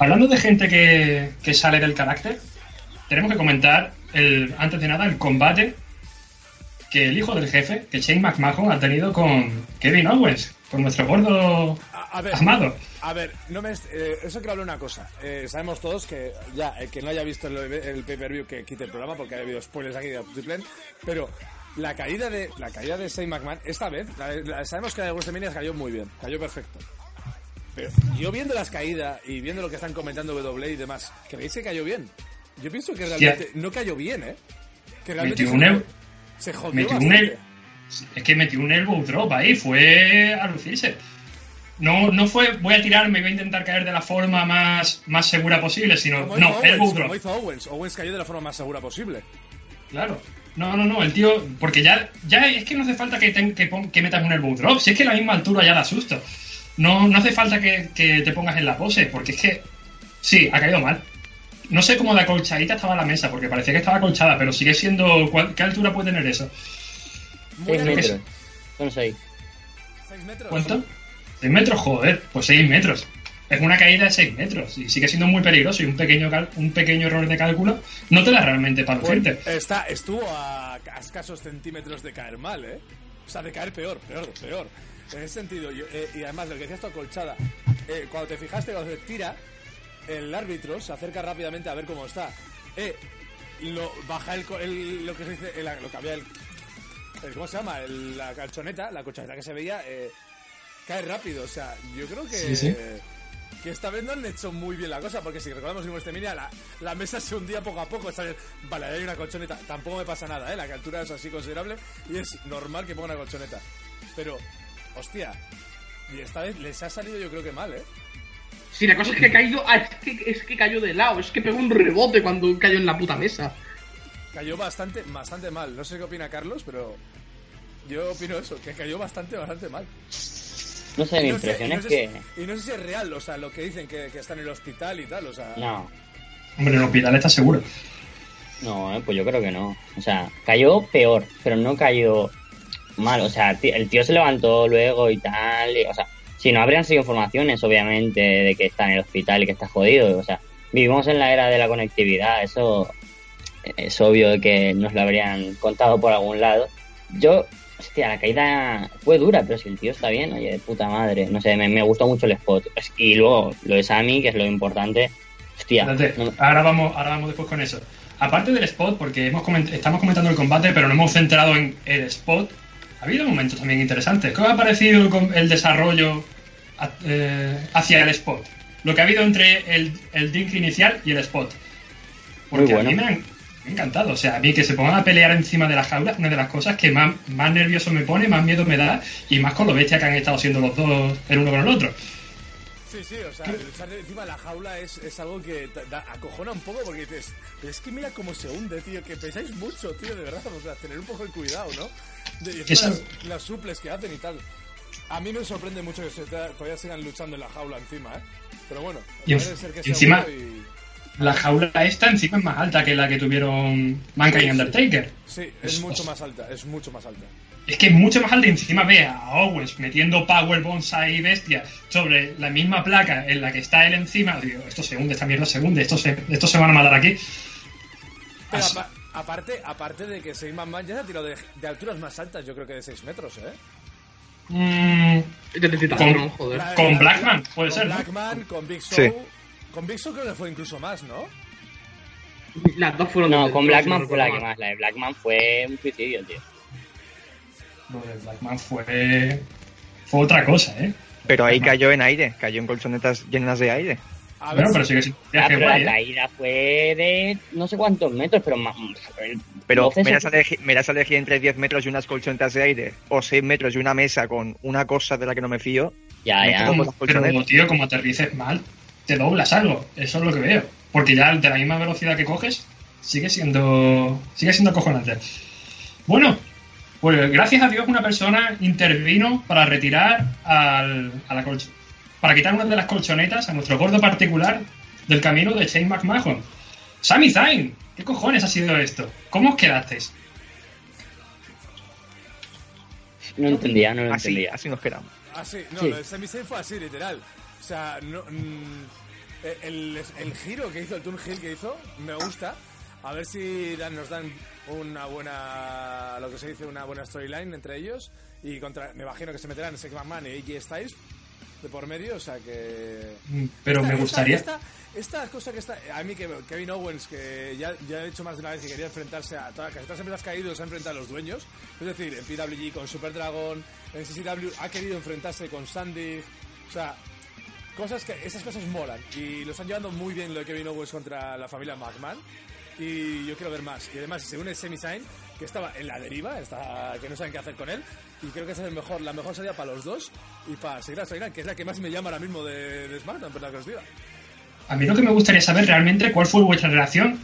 hablando de gente que, que sale del carácter, tenemos que comentar, el, antes de nada, el combate que el hijo del jefe, que Shane McMahon, ha tenido con Kevin Owens, con nuestro gordo A, a ver, amado. A ver, no me eh, eso quiero hablar una cosa. Eh, sabemos todos que ya el que no haya visto el, el pay-per-view que quite el programa porque ha habido spoilers aquí de Multiplen, pero la caída de la caída de Shane McMahon esta vez, la- la- sabemos que la de WrestleMania cayó muy bien, cayó perfecto. Pero yo viendo las caídas y viendo lo que están comentando W y demás, ¿creéis que cayó bien? Yo pienso que realmente no cayó bien, ¿eh? Que realmente se, el- se jodió Es que metió un elbow drop ahí, fue a lucirse. No, no fue voy a tirarme y voy a intentar caer de la forma más, más segura posible, sino Como hizo no, Owens, elbow como drop. hizo Owens. Owens cayó de la forma más segura posible. Claro. No, no, no, el tío. Porque ya, ya es que no hace falta que, te- que, que metas un elbow drop. Si es que a la misma altura ya da susto. No, no hace falta que, que te pongas en la pose, porque es que. Sí, ha caído mal. No sé cómo de acolchadita estaba la mesa, porque parecía que estaba acolchada, pero sigue siendo. ¿cuál- ¿Qué altura puede tener eso? Muy 6 bien. metros. Son 6. ¿Seis metros? ¿Cuánto? 6 metros, joder, pues 6 metros. Es una caída de 6 metros y sigue siendo muy peligroso y un pequeño, cal- un pequeño error de cálculo no te da realmente para Bueno, lucirte. está, estuvo a, a escasos centímetros de caer mal, ¿eh? O sea, de caer peor, peor, peor. En ese sentido, yo- eh, y además lo que decías tú, acolchada, eh, cuando te fijaste, cuando se tira, el árbitro se acerca rápidamente a ver cómo está. Eh, lo, baja el, co- el- lo que se dice, el- lo que había el- ¿cómo se llama? El- la colchoneta, la colchoneta que se veía, eh, cae rápido. O sea, yo creo que, Sí, sí. que esta vez no han hecho muy bien la cosa, porque si recordamos en este la, la mesa se hundía poco a poco. ¿sabes? Vale, hay una colchoneta, tampoco me pasa nada, ¿eh? La altura es así considerable y es normal que ponga una colchoneta. Pero, hostia, y esta vez les ha salido yo creo que mal, ¿eh? Si la cosa es que ha caído. ah, es, que, es que cayó de lado, es que pegó un rebote cuando cayó en la puta mesa. Cayó bastante, bastante mal. No sé qué opina Carlos, pero yo opino eso, que cayó bastante, bastante mal. No sé, mi no sé- impresión no es sé que. y no sé si es real, o sea, lo que dicen que, que está en el hospital y tal, o sea... No, Hombre, en el hospital está seguro. no, eh, pues yo creo que no. O sea, cayó peor, pero no cayó mal. O sea, el tío se levantó luego y tal. y- o sea, si no habrían sido informaciones, obviamente, de que está en el hospital y que está jodido. O sea, vivimos en la era de la conectividad. Eso es obvio que nos lo habrían contado por algún lado. Yo, hostia, la caída fue dura, pero si el tío está bien, oye, de puta madre. No sé, me, me gustó mucho el spot. Y luego, lo de Sammy, que es lo importante. Hostia, no- ahora, vamos, ahora vamos después con eso. aparte del spot, porque hemos coment- estamos comentando el combate, pero no hemos centrado en el spot, ha habido momentos también interesantes. ¿Qué os ha parecido el, desarrollo eh, hacia el spot? Lo que ha habido entre el, el drink inicial y el spot. Porque Muy bueno. a mí me, han- me ha encantado. O sea, a mí que se pongan a pelear encima de la jaula es una de las cosas que más, más nervioso me pone, más miedo me da, y más con lo bestia que han estado siendo los dos el uno con el otro. Sí, sí, o sea, luchar encima de la jaula es, es algo que da- acojona un poco porque dices, pero es que mira cómo se hunde, tío, que pensáis mucho, tío, de verdad, o sea, tener un poco de cuidado, ¿no? De, las, las suples que hacen y tal. A mí me sorprende mucho que se todavía sigan luchando en la jaula encima, ¿eh? Pero bueno, Y parece ser que sea encima- y... La jaula esta encima es más alta que la que tuvieron Mankind y Undertaker. Sí, es mucho más alta, es mucho más alta. Es que es mucho más alta y encima ve a Owens metiendo Power Bombs ahí bestia sobre la misma placa en la que está él encima. Digo, esto se hunde, esta mierda se hunde, esto se, esto se van a matar aquí. Pero Así- apa- aparte, aparte de que Shane McMahon ya se ha tirado de, de alturas más altas, yo creo que de 6 metros, ¿eh? Mm, Con- Con la- Blackman, puede con ser, ¿no? Blackman, con Big Show. Sí. Con Big creo que fue incluso más, ¿no? Las dos fueron No, de- con Blackman fue la que más. La de Blackman fue un suicidio, tío. Lo de Blackman fue. fue otra cosa, ¿eh? Pero ahí cayó en aire, cayó en colchonetas llenas de aire. A ver, Bueno, pero Ah, viaje pero guay, la ¿eh? caída fue de no sé cuántos metros, pero más. Pero 12 me las, segundos. elegí, me las elegí entre 10 metros y unas colchonetas de aire, o 6 metros y una mesa con una cosa de la que no me fío. Ya, ya. Pero, colchonetas. tío, como aterrices mal, te doblas algo. Eso es lo que veo. Porque ya de la misma velocidad que coges, sigue siendo. sigue siendo acojonante. Bueno, pues gracias a Dios una persona intervino para retirar al, a la colch- para quitar una de las colchonetas a nuestro gordo particular del camino de Shane McMahon. Sami Zayn, ¿qué cojones ha sido esto? ¿Cómo os quedasteis? No entendía, no lo Así, entendía. así nos quedamos. Así, no, Sí. lo de Sami Zayn fue así, literal. O sea, no, mm, eh, el, el giro que hizo, el turn heel que hizo, me gusta. A ver si dan- nos dan una buena, lo que se dice, una buena storyline entre ellos. Y contra, me imagino que se meterán Seth McMahon y AJ Styles de por medio, o sea que... Mm, Pero Esta- me esta- gustaría. Esta, esta cosa que está. A mí, que Kevin Owens, que ya, ya he dicho más de una vez que quería enfrentarse a. todas- Casi todas las empresas caídos se ha enfrentado a los dueños. Es decir, en PWG con Super Dragon, en CCW ha querido enfrentarse con Sandy. O sea, cosas que. Esas cosas molan. Y lo están llevando muy bien lo de Kevin Owens contra la familia McMahon. Y yo quiero ver más. Y además, se une Semi Zayn, que estaba en la deriva, está, que no saben qué hacer con él. Y creo que esa es el mejor, la mejor salida para los dos. Y para seguir a que es la que más me llama ahora mismo de, de SmackDown, pero la que os diga. A mí lo que me gustaría saber realmente cuál fue vuestra reacción,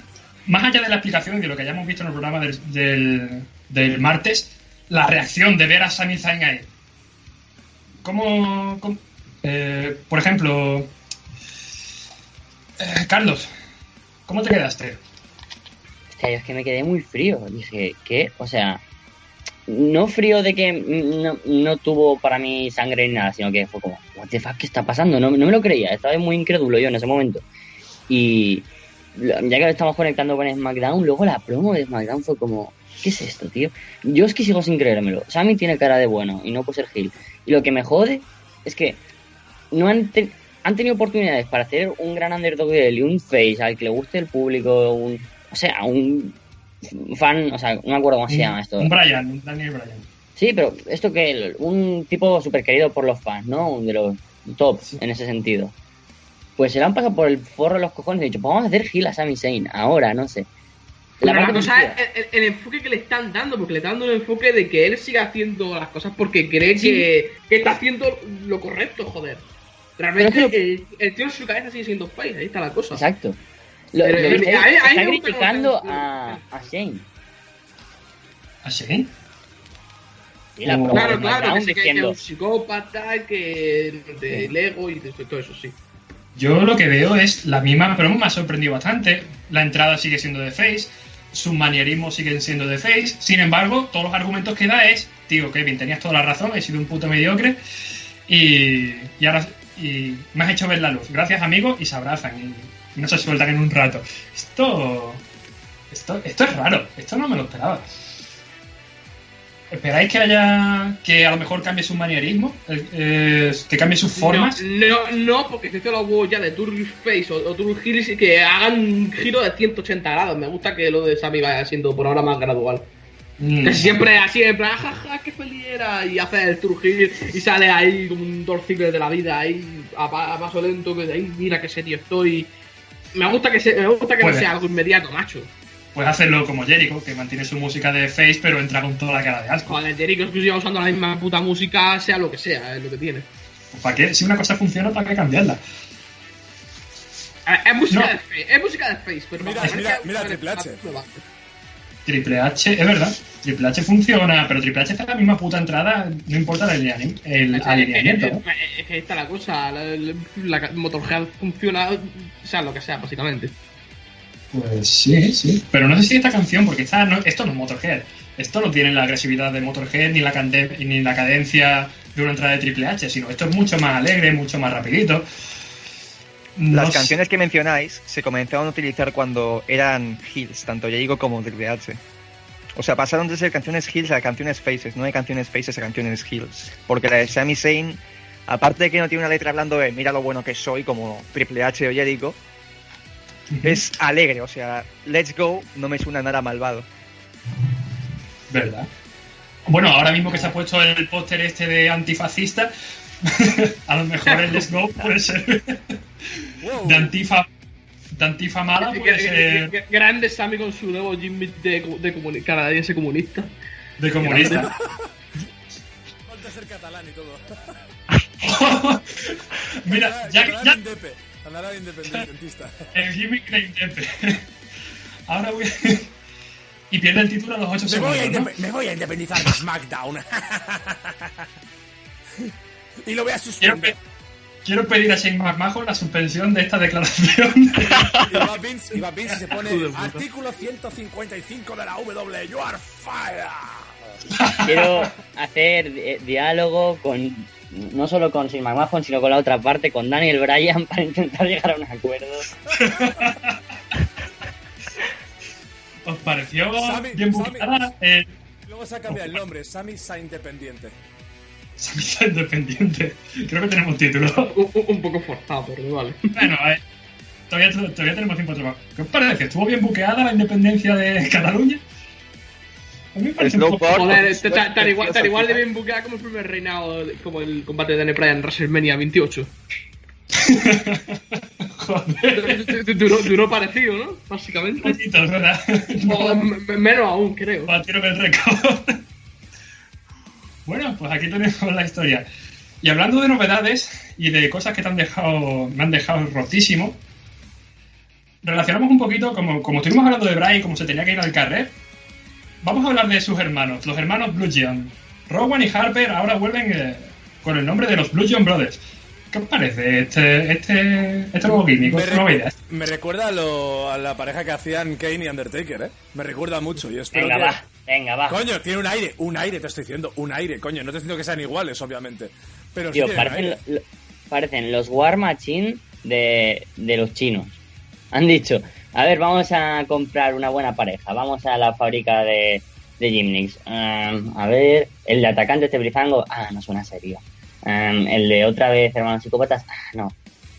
más allá de la explicación de lo que hayamos visto en el programa del, del, del martes, la reacción de ver a Sami Zayn ahí. ¿Cómo, cómo- eh, por ejemplo, eh, Carlos, ¿cómo te quedaste? Hostia, yo es que me quedé muy frío. Dije, ¿qué? O sea, no frío de que no, no tuvo para mí sangre ni nada, sino que fue como, what the fuck, ¿qué está pasando? No, no me lo creía, estaba muy incrédulo yo en ese momento. Y ya que lo estamos conectando con SmackDown, luego la promo de SmackDown fue como, ¿qué es esto, tío? Yo es que sigo sin creérmelo. Sammy tiene cara de bueno y no puede ser Gil. Y lo que me jode es que no han, te- han tenido oportunidades para hacer un gran underdog de él y un face al que le guste el público, un, o sea, un fan, o sea, no me acuerdo cómo se llama esto. Un Brian, un Daniel Bryan. Sí, pero esto que un tipo súper querido por los fans, ¿no? Un de los top en ese sentido. Pues se le han pasado por el forro de los cojones y he dicho, pues vamos a hacer Gil a Sami Zayn, ahora, no sé. Pero la parte cosa es positiva- el, el- el enfoque que le están dando, porque le están dando el enfoque de que él siga haciendo las cosas porque cree que, que está haciendo lo correcto, joder. Realmente que el, el tío en su cabeza sigue siendo face, ahí está la cosa. Exacto. Lo, Pero, lo está, a criticando a, a Shane. ¿A Shane? La Claro, claro, SmackDown que, se que es diciendo, un psicópata, que de Lego y de todo eso, sí. Yo lo que veo es la misma promo, me ha sorprendido bastante. La entrada sigue siendo de Face, sus manierismos siguen siendo de Face. Sin embargo, todos los argumentos que da es, tío, Kevin, tenías toda la razón, he sido un puto mediocre y, y ahora y me has hecho ver la luz. Gracias, amigo, y se abrazan y no se sueltan en un rato. Esto, esto, esto es raro, esto no me lo esperaba. ¿Esperáis que haya. que a lo mejor cambie su manierismo? Eh, eh, que cambie sus formas. No, no, no, porque te los huevos ya de Turtle Face o, o Turtle Hills y que hagan un giro de 180 grados. Me gusta que lo de Sammy vaya siendo por ahora más gradual. Mm. Que siempre así, en plan, jaja, qué feliz era. Y hace el Hill y sale ahí como un torcible de la vida, ahí a, pa- a paso lento, que de ahí, mira qué serio estoy. Me gusta que, se, me gusta que no sea algo inmediato, macho. Puedes hacerlo como Jericho, que mantiene su música de face, pero entra con toda la cara de asco. Joder, Jericho es que siga usando la misma puta música, sea lo que sea, es lo que tiene. ¿Para qué? Si una cosa funciona, ¿para qué cambiarla? Ver, Es música No. de face, es música de face, pero Mira, mira, que- mira Triple H. Triple H, es verdad. Triple H funciona, pero Triple H hace la misma puta entrada, no importa el, el Es que- alineamiento. es es que está la cosa, la, Motorhead funciona, sea lo que sea, básicamente. Pues sí, sí. Pero no sé si esta canción, porque esta no, esto no es Motorhead. Esto no tiene la agresividad de Motorhead ni la, cande- ni la cadencia de una entrada de Triple H, sino esto es mucho más alegre, mucho más rapidito. No Las sé- canciones que mencionáis se comenzaron a utilizar cuando eran Hills, tanto Jericho como Triple H. O sea, pasaron de ser canciones Hills a canciones Faces, no de canciones Faces a canciones Hills. Porque la de Sami Zayn, aparte de que no tiene una letra hablando de mira lo bueno que soy, como Triple H o Jericho, es alegre, o sea, Let's Go no me suena nada malvado. ¿Verdad? Bueno, ahora mismo que se ha puesto el póster este de antifascista, (laughs) a lo mejor el Let's Go puede ser Wow. de antifa, de antifa mala, puede ser Grande Sammy con su nuevo Jimmy de, de comuni- canadiense comunista. de comunista. Falta ser catalán y todo. (laughs) Mira, ya, Catalán ya indepe. Andará de independentista. (laughs) el Jimmy Crane Tepe. Ahora voy Y pierde el título a los 8 Me voy, a segundos, ¿no? indepe- me voy a independizar de SmackDown. Y lo voy a Quiero, suspender. pe- quiero pedir a Shane McMahon la suspensión de esta declaración. (laughs) Y va Vince, y va Vince y se pone artículo 155 de la W. You are fire. Quiero hacer eh, diálogo con no solo con Sin McMahon, sino con la otra parte, con Daniel Bryan, para intentar llegar a un acuerdo. ¿Os pareció Sammy- bien Sammy- buscada? Eh, Luego se ha cambiado el nombre. Sammy Sa Independiente. Samantha Independiente. Creo que tenemos título. Un, poco forzado, pero vale. Bueno, eh, todavía, todavía tenemos tiempo de trabajo. ¿Qué os parece? ¿Estuvo bien buqueada la independencia de Cataluña? A mí me parece un poco... Joder, pues, tan, igual, tan al igual de bien buqueada como el primer reinado, como el combate de Daniel Bryan en WrestleMania 28. (laughs) Joder. (laughs) duró, duró parecido, ¿no? Básicamente. Poquitos, ¿verdad? O m- menos aún, creo. Batieron el récord. Bueno, pues aquí tenemos la historia. Y hablando de novedades y de cosas que te han dejado, me han dejado rotísimo, relacionamos un poquito, como, como estuvimos hablando de Brian, como se tenía que ir al carrer, vamos a hablar de sus hermanos, los hermanos Blue John. Rowan y Harper ahora vuelven eh, con el nombre de los Blue John Brothers. ¿Qué os parece este, este, este nuevo gimmick, Me, idea? me recuerda a, lo- a la pareja que hacían Kane y Undertaker, ¿eh? Me recuerda mucho y espero Venga, que... va, venga, va. Coño, tiene un aire, un aire, te estoy diciendo, un aire, coño. No te estoy diciendo que sean iguales, obviamente. Pero sí Tío, tienen parecen, lo- parecen los War Machine de, de los chinos. Han dicho, a ver, vamos a comprar una buena pareja, vamos a la fábrica de, de Gymnix. Um, a ver, el de atacante este brizango, ah, no suena serio. Um, el de otra vez hermanos psicópatas, ah, no.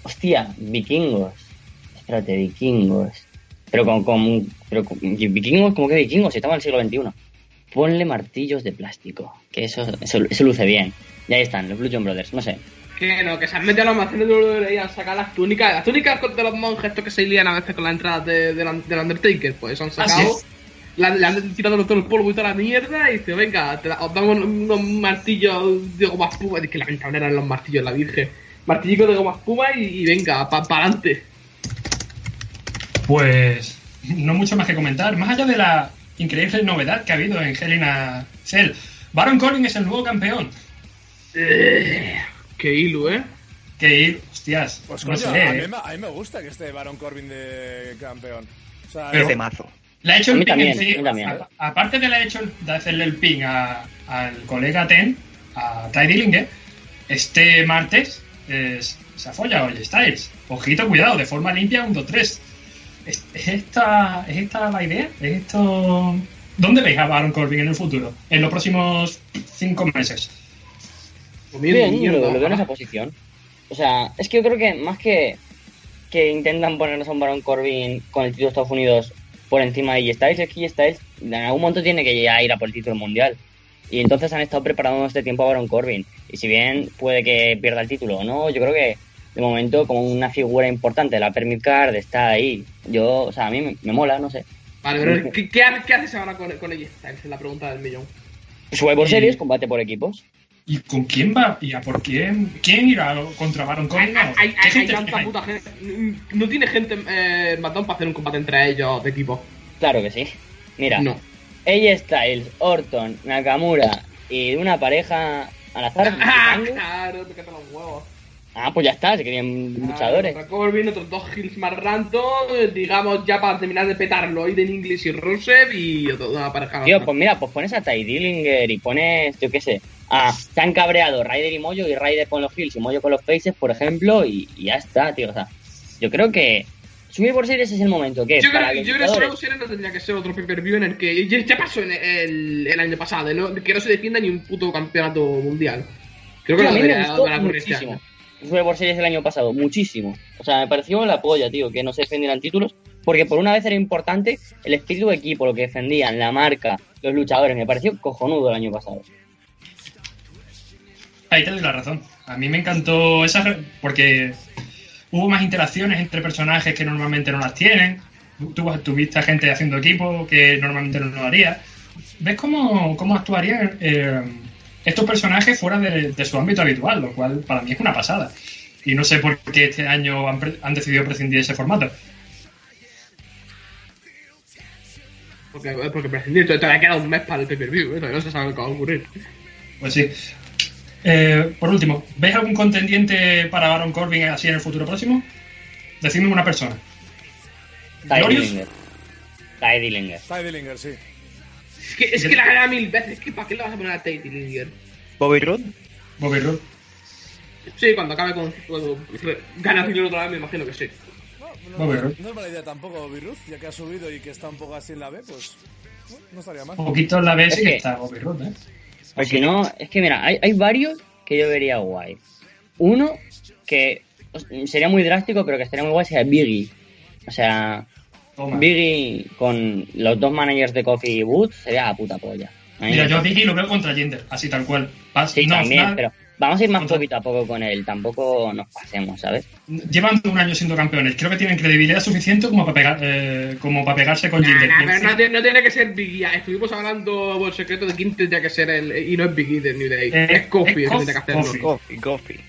Hostia, vikingos. Espérate, vikingos. Pero con, con, pero con vikingos, ¿cómo que vikingos? Si estamos en el siglo XXI. Ponle martillos de plástico, que eso, eso, eso luce bien. Y ahí están, los Blue John Brothers, no sé. Que no, que se han metido a los almacenes de WWE y han sacado las túnicas. Las túnicas de los monjes estos que se lían a veces con las entradas de, de la- del Undertaker, pues han Así sacado. Le, han tirado todo el polvo y toda la mierda y dice, venga, te la- os damos unos martillos de goma espuma. Es que lamentable eran los martillos, la virgen. Martillicos de goma espuma y, y venga, para adelante. Pues no mucho más que comentar. Más allá de la increíble novedad que ha habido en Helena Cell, Baron Corbin es el nuevo campeón. Qué hilo, ¿eh? Que ir, hostias, Pues no coño, sé. a, mí, eh. me- a mí me gusta que esté Baron Corbin de campeón. O sea, Pero- Es de mazo. Le ha hecho A el ping también, en también. Aparte de, le ha hecho de hacerle el ping a- al colega Ten, a Ty Dillinger, este martes es- se ha follado el Styles. Ojito, cuidado, de forma limpia, un 2-3. ¿Es, es esta, ¿Es esta la idea? ¿Es esto ¿Dónde veis a Baron Corbin en el futuro? En los próximos cinco meses. Bien, yo lo, lo veo en esa posición. O sea, es que yo creo que más que, que intentan ponernos a un Baron Corbin con el título de Estados Unidos por encima de Styles, es que Styles en algún momento tiene que ya ir a por el título mundial. Y entonces han estado preparando este tiempo a Baron Corbin. Y si bien puede que pierda el título o no, yo creo que de momento como una figura importante de la Permit Card está ahí. Yo, o sea, a mí me, me mola, no sé. Vale, pero ¿qué, qué, ha- qué haces ahora con, con AJ Styles? Es la pregunta del millón. Survivor Y- Series, combate por equipos. ¿Y con quién va? ¿Y a por quién? ¿Quién irá contra Baron Corbin? Hay, hay, ¿Qué hay, hay gente tanta hay? puta gente. No tiene gente eh, SmackDown para hacer un combate entre ellos de equipo. Claro que sí. Mira, No. AJ Styles, Orton, Nakamura y una pareja al azar. (laughs) Ah, claro, te los huevos. Ah, pues ya está, se querían luchadores. Contra Corbin, otros dos hills más random, eh, digamos, ya para terminar de petarlo, Aiden English y Rusev y otra una pareja. Tío, pues mira, pues pones a Ty Dillinger y pones, yo qué sé, a se han cabreado Ryder y Moyo y Ryder con los heels y Moyo con los faces, por ejemplo, y, y ya está, tío. O sea, yo creo que Survivor Series es el momento que Yo para creo, yo creo que Survivor Series no tendría que ser otro pay-per-view en el que ya, pasó en el, el año pasado, ¿no? que no se defienda ni un puto campeonato mundial. Creo que a no debería este muchísimo. Survivor Series del año pasado, muchísimo. O sea, me pareció la polla, tío, que no se defendieran títulos, porque por una vez era importante el espíritu de equipo, lo que defendían, la marca, los luchadores. Me pareció cojonudo el año pasado. Ahí te doy la razón. A mí me encantó esa porque hubo más interacciones entre personajes que normalmente no las tienen. Tú tuviste gente haciendo equipo que normalmente no lo haría. ¿Ves cómo, cómo actuarían eh, estos personajes fuera de, de su ámbito habitual? Lo cual para mí es una pasada. Y no sé por qué este año han, pre- han decidido prescindir de ese formato. Porque, porque prescindir, todavía queda un mes para el pay-per-view, ¿eh? todavía no se sabe qué va a ocurrir. Pues sí. Eh, por último, ¿ves algún contendiente para Baron Corbin así en el futuro próximo? Decidme una persona. Ty. Dillinger. Ty Dillinger. Ty Dillinger, sí. Es que, es que la gana mil veces, que ¿para qué le vas a poner a Tate Dillinger? Bobby Roode. Bobby Roode. Sí, cuando acabe con. Cuando gane a Ziggler otra vez, me imagino que sí. No, no, no es mala idea tampoco Bobby Roode, ya que ha subido y que está un poco así en la B, pues no, estaría mal. Un poquito en la B sí Es que que- está Bobby Roode, ¿eh? O si no, es que mira, hay, hay varios que yo vería guay. Uno que sería muy drástico, pero que estaría muy guay sería Biggie. O sea. Biggie con los dos managers de Coffee y Boots sería la puta polla. Mira, yo a. Biggie lo veo contra Jinder, así tal cual. Pas- Sí, no, también, nada- pero vamos a ir más Contra- poquito a poco con él. Tampoco nos pasemos, ¿sabes? Llevan un año siendo campeones. Creo que tienen credibilidad suficiente como para, pegar, eh, como para pegarse con Nah, Jinder. nah, pero no, tiene- no tiene que ser Biggie. Estuvimos hablando por secreto de quién tendría que ser el. Y no es Biggie de New Day. Eh, es Kofi el que que hacerlo. Coffee, coffee.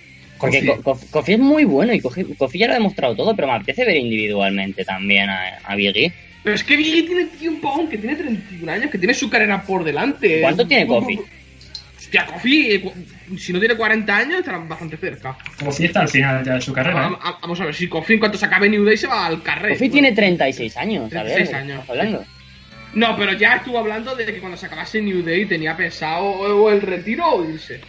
Porque Kofi. Co- Kofi Kofi es muy bueno y Kofi, Kofi ya lo ha demostrado todo, pero me apetece ver individualmente también a, a Biggie. Pero es que Biggie tiene tiempo aún, que tiene 31 años, que tiene su carrera por delante. ¿Cuánto tiene Kofi? Hostia, Kofi, eh, si no tiene 40 años, estará bastante cerca. Kofi está al final ya de su carrera. Vamos, ¿eh? a- vamos a ver, si Kofi en cuanto se acabe New Day se va al carré. Kofi tiene 36 años, ¿sabes? 36 ¿De qué años. estamos hablando? No, pero ya estuvo hablando de que cuando se acabase New Day tenía pensado o el retiro o irse.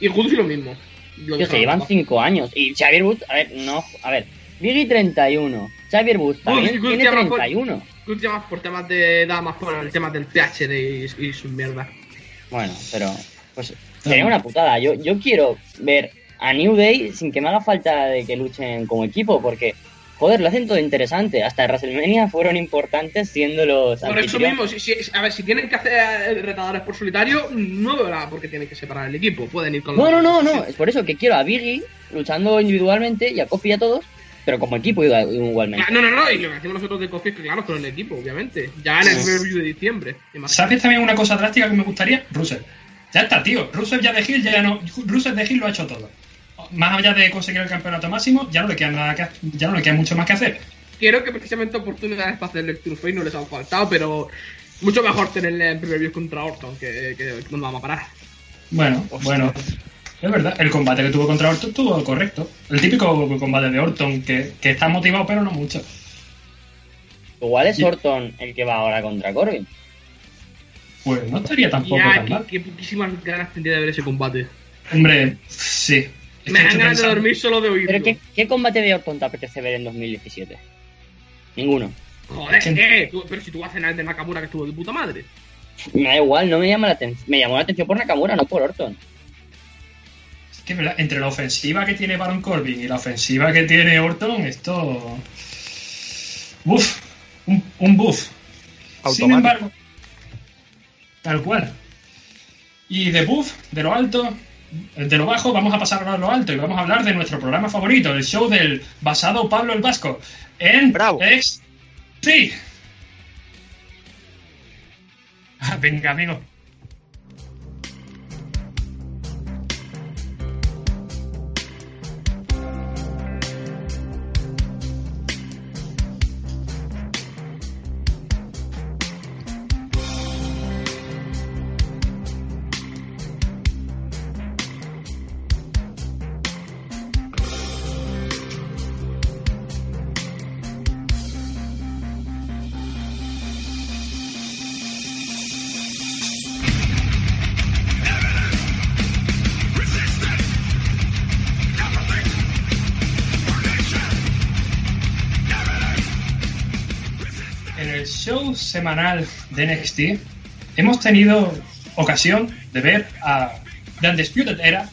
Y Judas lo mismo. Lo Tío, se llevan los dos. 5 años. Y Xavier Woods, a ver, no, a ver, Biggie 31, Xavier Woods también Woods tiene llama por- 31. Judas ya más por temas de edad, más por el tema del PhD y, y sus mierdas. Bueno, pero pues sería una putada. Yo, yo quiero ver a New Day sin que me haga falta de que luchen como equipo, porque, joder, lo hacen todo interesante. Hasta WrestleMania fueron importantes siendo los Por eso mismo, si, si- a ver, si tienen que hacer retadores por solitario, no veo nada porque tienen que separar el equipo. Pueden ir con No, los- no, no, no, es por eso que quiero a Biggie luchando individualmente y a Kofi y a todos, pero como equipo igual- igualmente. Ah, No, no, no, y lo que hacemos nosotros de Kofi es que, claro, con el equipo, obviamente. Ya en el review de diciembre. ¿Sabes también una cosa drástica que me gustaría? Rusev. Ya está, tío. Rusev ya de Hill ya no. Rusev de Hill lo ha hecho todo. Más allá de conseguir el campeonato máximo, ya no le queda nada que, ya no le queda mucho más que hacer. Quiero que precisamente oportunidades para hacer Lecture Face no les han faltado, pero mucho mejor tenerle en preview contra Orton que, que no vamos a parar. Bueno, bueno. Es verdad, el combate que tuvo contra Orton estuvo correcto. El típico combate de Orton que, que está motivado, pero no mucho. Igual es Y- Orton el que va ahora contra Corbin. Pues no estaría tampoco Ya, tan mal. qué poquísimas ganas tendría de ver ese combate. Hombre, sí. Me dan ganas de dormir solo de oírlo. Pero ¿qué, ¿qué combate de Orton te apetece ver en 2017? Ninguno. Joder. ¿qué? Tú- pero si tú haces nada de Nakamura que estuvo de puta madre. Me da igual, no me llama la atención. Me llamó la atención por Nakamura, no por Orton. Es que entre la ofensiva que tiene Baron Corbin y la ofensiva que tiene Orton, esto. Uf, un, un buff. Sin Automático. embargo, tal cual. Y de buff, de lo alto, de lo bajo, vamos a pasar a lo alto y vamos a hablar de nuestro programa favorito, el show del basado Pablo el Vasco en Bravo. Ex. Sí. Ah, Venga, amigo. Semanal de NXT hemos tenido ocasión de ver a The Undisputed Era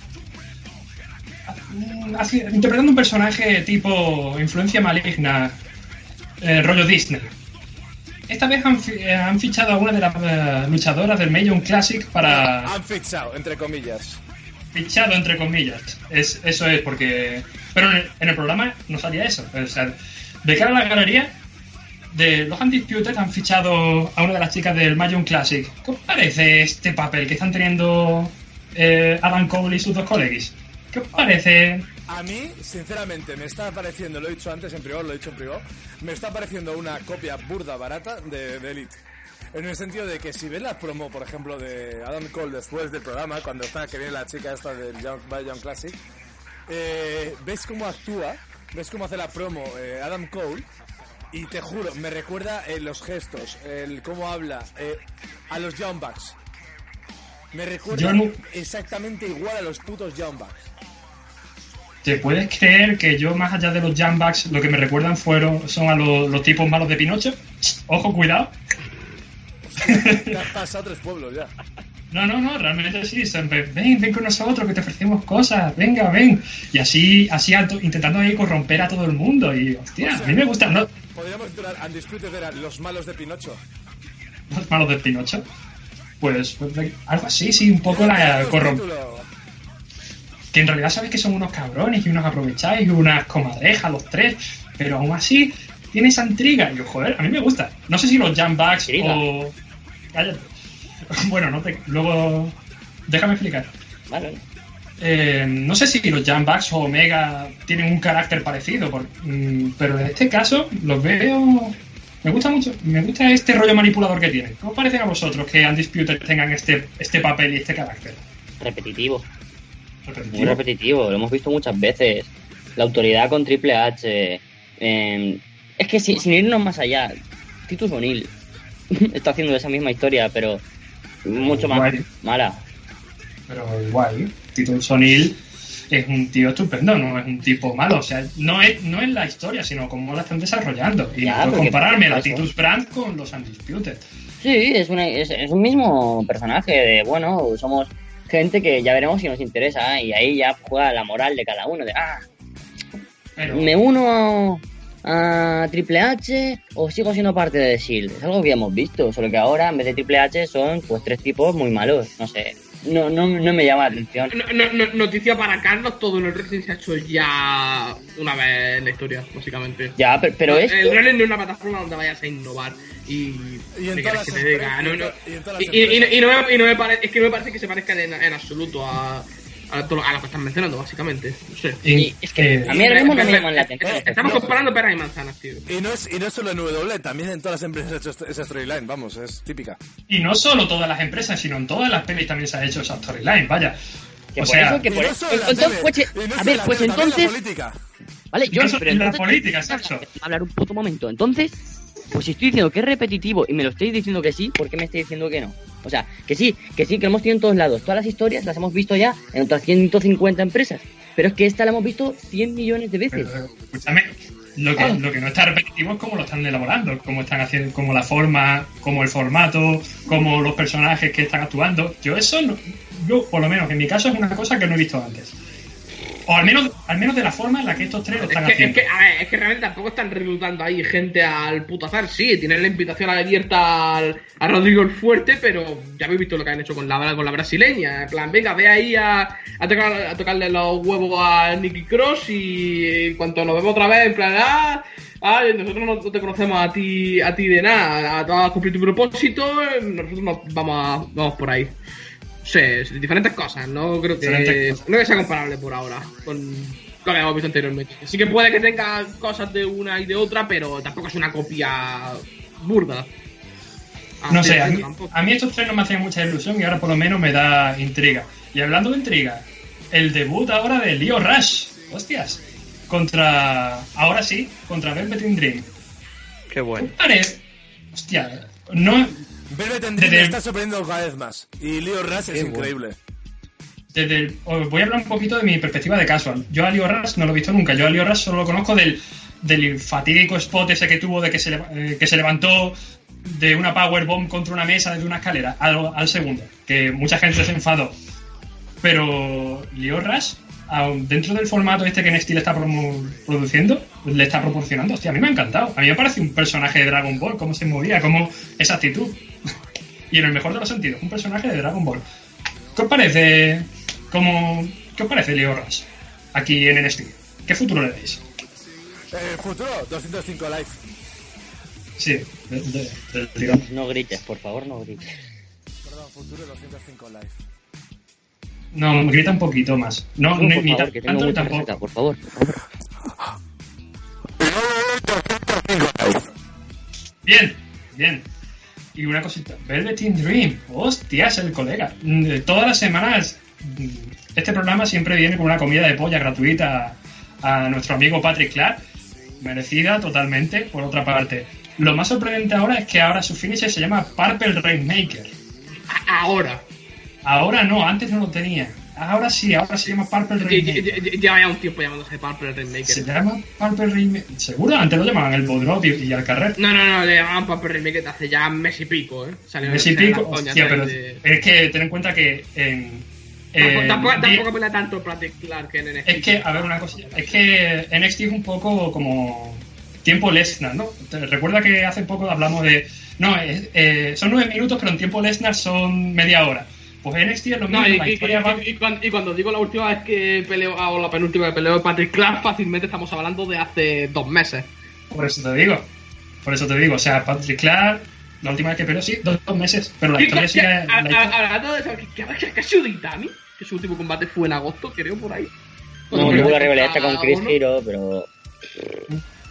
haci- interpretando un personaje tipo influencia maligna, eh, rollo Disney. Esta vez han, eh, han fichado a una de las eh, luchadoras del Major Classic para Han fichado, entre comillas. fichado entre comillas. Es, eso es porque. Pero en el, en el programa no salía eso. O sea, de cara a la galería, de los Undisputed han fichado a una de las chicas del Magic Classic. ¿Qué os parece este papel que están teniendo eh, Adam Cole y sus dos colegas? ¿Qué os parece? A mí, sinceramente, me está pareciendo, lo he dicho antes en privado, lo he dicho en privado, me está pareciendo una copia burda barata de, Elite. En el sentido de que si ves la promo, por ejemplo, de Adam Cole después del programa, cuando está que viene la chica esta del Young Classic, eh, ves cómo actúa, ves cómo hace la promo eh, Adam Cole, y te juro, me recuerda eh, los gestos, el cómo habla eh, a los Young Bucks. Me recuerda no- exactamente igual a los putos Young Bucks. ¿Te puedes creer que yo, más allá de los Jambacks, lo que me recuerdan fueron son a los, los tipos malos de Pinocho? Ojo, cuidado. (laughs) Te has pasado tres pueblos ya. No, no, no, realmente sí. Ven, ven con nosotros, que te ofrecemos cosas, venga, ven. Y así, así intentando ahí corromper a todo el mundo. Y, hostia, a mí me gusta, ¿no? Podríamos titular Undisputed eran los malos de Pinocho. Los malos de Pinocho. Pues, pues, algo así, sí, un poco la título. Que en realidad sabes que son unos cabrones y unos aprovecháis y unas comadrejas, los tres. Pero aún así, tiene esa intriga. Y yo, joder, a mí me gusta. No sé si los Jambacks Intriga. o. Cállate. (laughs) Bueno, no te. Luego. Déjame explicar. Vale. Eh, no sé si los Jambacks o Omega tienen un carácter parecido, por- mm, pero en este caso los veo. Me gusta mucho, me gusta este rollo manipulador que tienen. ¿Cómo parecen a vosotros que Undisputed tengan este, este papel y este carácter? Repetitivo. Muy Repetitivo. repetitivo, lo hemos visto muchas veces. La autoridad con Triple H. eh, es que si- sin irnos más allá, Titus O'Neill (laughs) está haciendo esa misma historia, pero mucho más mala. Pero igual, Titus O'Neill es un tío estupendo, no es un tipo malo. O sea, no es, no es la historia, sino cómo la están desarrollando. Y Ya, no puedo compararme la. Titus Brand con los Undisputed. Sí, es, una, es, es un mismo personaje de, bueno, somos gente que ya veremos si nos interesa y ahí ya juega la moral de cada uno, de, ah, Pero, me uno a Triple H o sigo siendo parte de The Shield. Es algo que ya hemos visto, solo que ahora en vez de Triple H son pues tres tipos muy malos, no sé. No, no, no me llama la atención. No- no- no- noticia para Carlos, todo en el wrestling se ha hecho ya una vez en la historia, básicamente. Ya, pero, pero esto... El wrestling no es una plataforma donde vayas a innovar y... Y y no me, y no me pare- es que no me parece que se parezca en, en absoluto a, a, todo- a lo que estás mencionando, básicamente. No sé. Y es que eh, a mí ahora mismo no me llaman la atención. Estamos comparando peras y manzanas, tío. Y no, es, y no es solo en W, también en todas las empresas se ha hecho esa storyline, vamos, es típica. Y no solo todas las empresas, sino en todas las pelis también se ha hecho esa storyline, vaya. Que o por sea, eso, que por no eso... entonces, pues, a ver, en la pues entonces... política. Vale, yo pero en la entonces- política, exacto. hablar un puto momento. Entonces, pues si estoy diciendo que es repetitivo y me lo estoy diciendo que sí, ¿por qué me estoy diciendo que no? O sea, que sí, que sí, que lo hemos tenido en todos lados. Todas las historias las hemos visto ya en otras 150 empresas. Pero es que esta la hemos visto 100 millones de veces. Pero, escúchame, Lo que, lo que no está repetitivo es cómo lo están elaborando, cómo están haciendo, como la forma, como el formato, como los personajes que están actuando. Yo eso, no- yo por lo menos en mi caso es una cosa que no he visto antes. O al menos, al menos de la forma en la que estos tres lo Es están que, es, haciendo. que, a ver, es que realmente tampoco están reclutando ahí gente al puto azar. Sí, tienen la invitación abierta al, a Rodrigo el Fuerte, pero ya habéis visto lo que han hecho con la, con la brasileña. En plan, venga, ve ahí a, a, tocar- a tocarle los huevos a Nicky Cross y en cuanto nos vemos otra vez, en plan, ah, ah, nosotros no te conocemos a ti, a ti de nada, tú has cumplido tu propósito, nosotros nos vamos, a- vamos por ahí. Sí, diferentes cosas, no creo que no que sea comparable por ahora con lo que hemos visto anteriormente. Sí que puede que tenga cosas de una y de otra, pero tampoco es una copia burda. No sé, a mí, tampoco. a mí estos tres no me hacían mucha ilusión y ahora por lo menos me da intriga. Y hablando de intriga, el debut ahora de Leo Rush, hostias, contra, ahora sí, contra Velvet in Dream. Qué bueno. Vale, hostia, no, Velvet and Dream Desde- me está sorprendiendo cada vez más. Y Leo Rush es increíble. desde el- os voy a hablar un poquito de mi perspectiva de casual. Yo a Leo Rush no lo he visto nunca, yo a Leo Rush solo lo conozco del, del fatídico spot ese que tuvo de que se, eh, que se levantó de una powerbomb contra una mesa desde una escalera al, al segundo, que mucha gente se enfadó. Pero Leo Rush, dentro del formato este que NXT le está promo- produciendo, le está proporcionando, hostia, a mí me ha encantado. A mí me parece un personaje de Dragon Ball, cómo se movía, cómo esa actitud. (laughs) y en el mejor de los sentidos, un personaje de Dragon Ball. ¿Qué os parece? Cómo, ¿Qué os parece Leo Rush aquí en NXT? ¿Qué futuro le dais? Eh, futuro, 205 Live. Sí, de- de- tirón. No grites, por favor, no grites. Perdón, futuro 205 Live. No, grita un poquito más. No, No, ni, por ni favor, tan- que tengo tanto ni mucha tampoco. resaca, por favor, por favor. Bien, bien. Y una cosita, Velvet in Dream, hostias, el colega. Mm, Todas las semanas, mm, este programa siempre viene con una comida de polla gratuita a, nuestro amigo Patrick Clark, merecida totalmente, por otra parte. Lo más sorprendente ahora es que ahora su finisher se llama Purple Rainmaker. Ahora. Ahora no, antes no lo tenía. Ahora sí, ahora se llama Purple Rainmaker. lle- Lleva ya un tiempo llamándose Purple Rainmaker. Se llama Purple Rainmaker. ¿Seguro? Antes lo llamaban el Bodrop y, y al carrer. No, no, no, le llamaban Purple Rainmaker hace ya mes y pico, ¿eh? Salió Messi salió pico, hostia, pero de- es que ten en cuenta que en. Tampoco, en- tampoco, tampoco pela tanto Patrick Clark en NXT. es que, a ver, una cosa. Es que NXT es un poco como. Tiempo Lesnar, ¿no? Recuerda que hace poco hablamos de. No, eh, son nueve minutos, pero en tiempo Lesnar son media hora. Pues NXT es lo mismo. No, y, y- historia y- cuando, y cuando digo la última vez que peleó, ah, o la penúltima que peleó Patrick Clark, fácilmente estamos hablando de hace dos meses. Por eso te digo. Por eso te digo. O sea, Patrick Clark, la última vez que peleó, sí, dos, dos meses. Pero la ¿Qué- historia sigue. Hablando de eso, ¿qué, ha sido de Itami? Que su último combate fue en agosto, creo, por ahí. No, tuvo la rivalidad esta con Chris. Hero, pero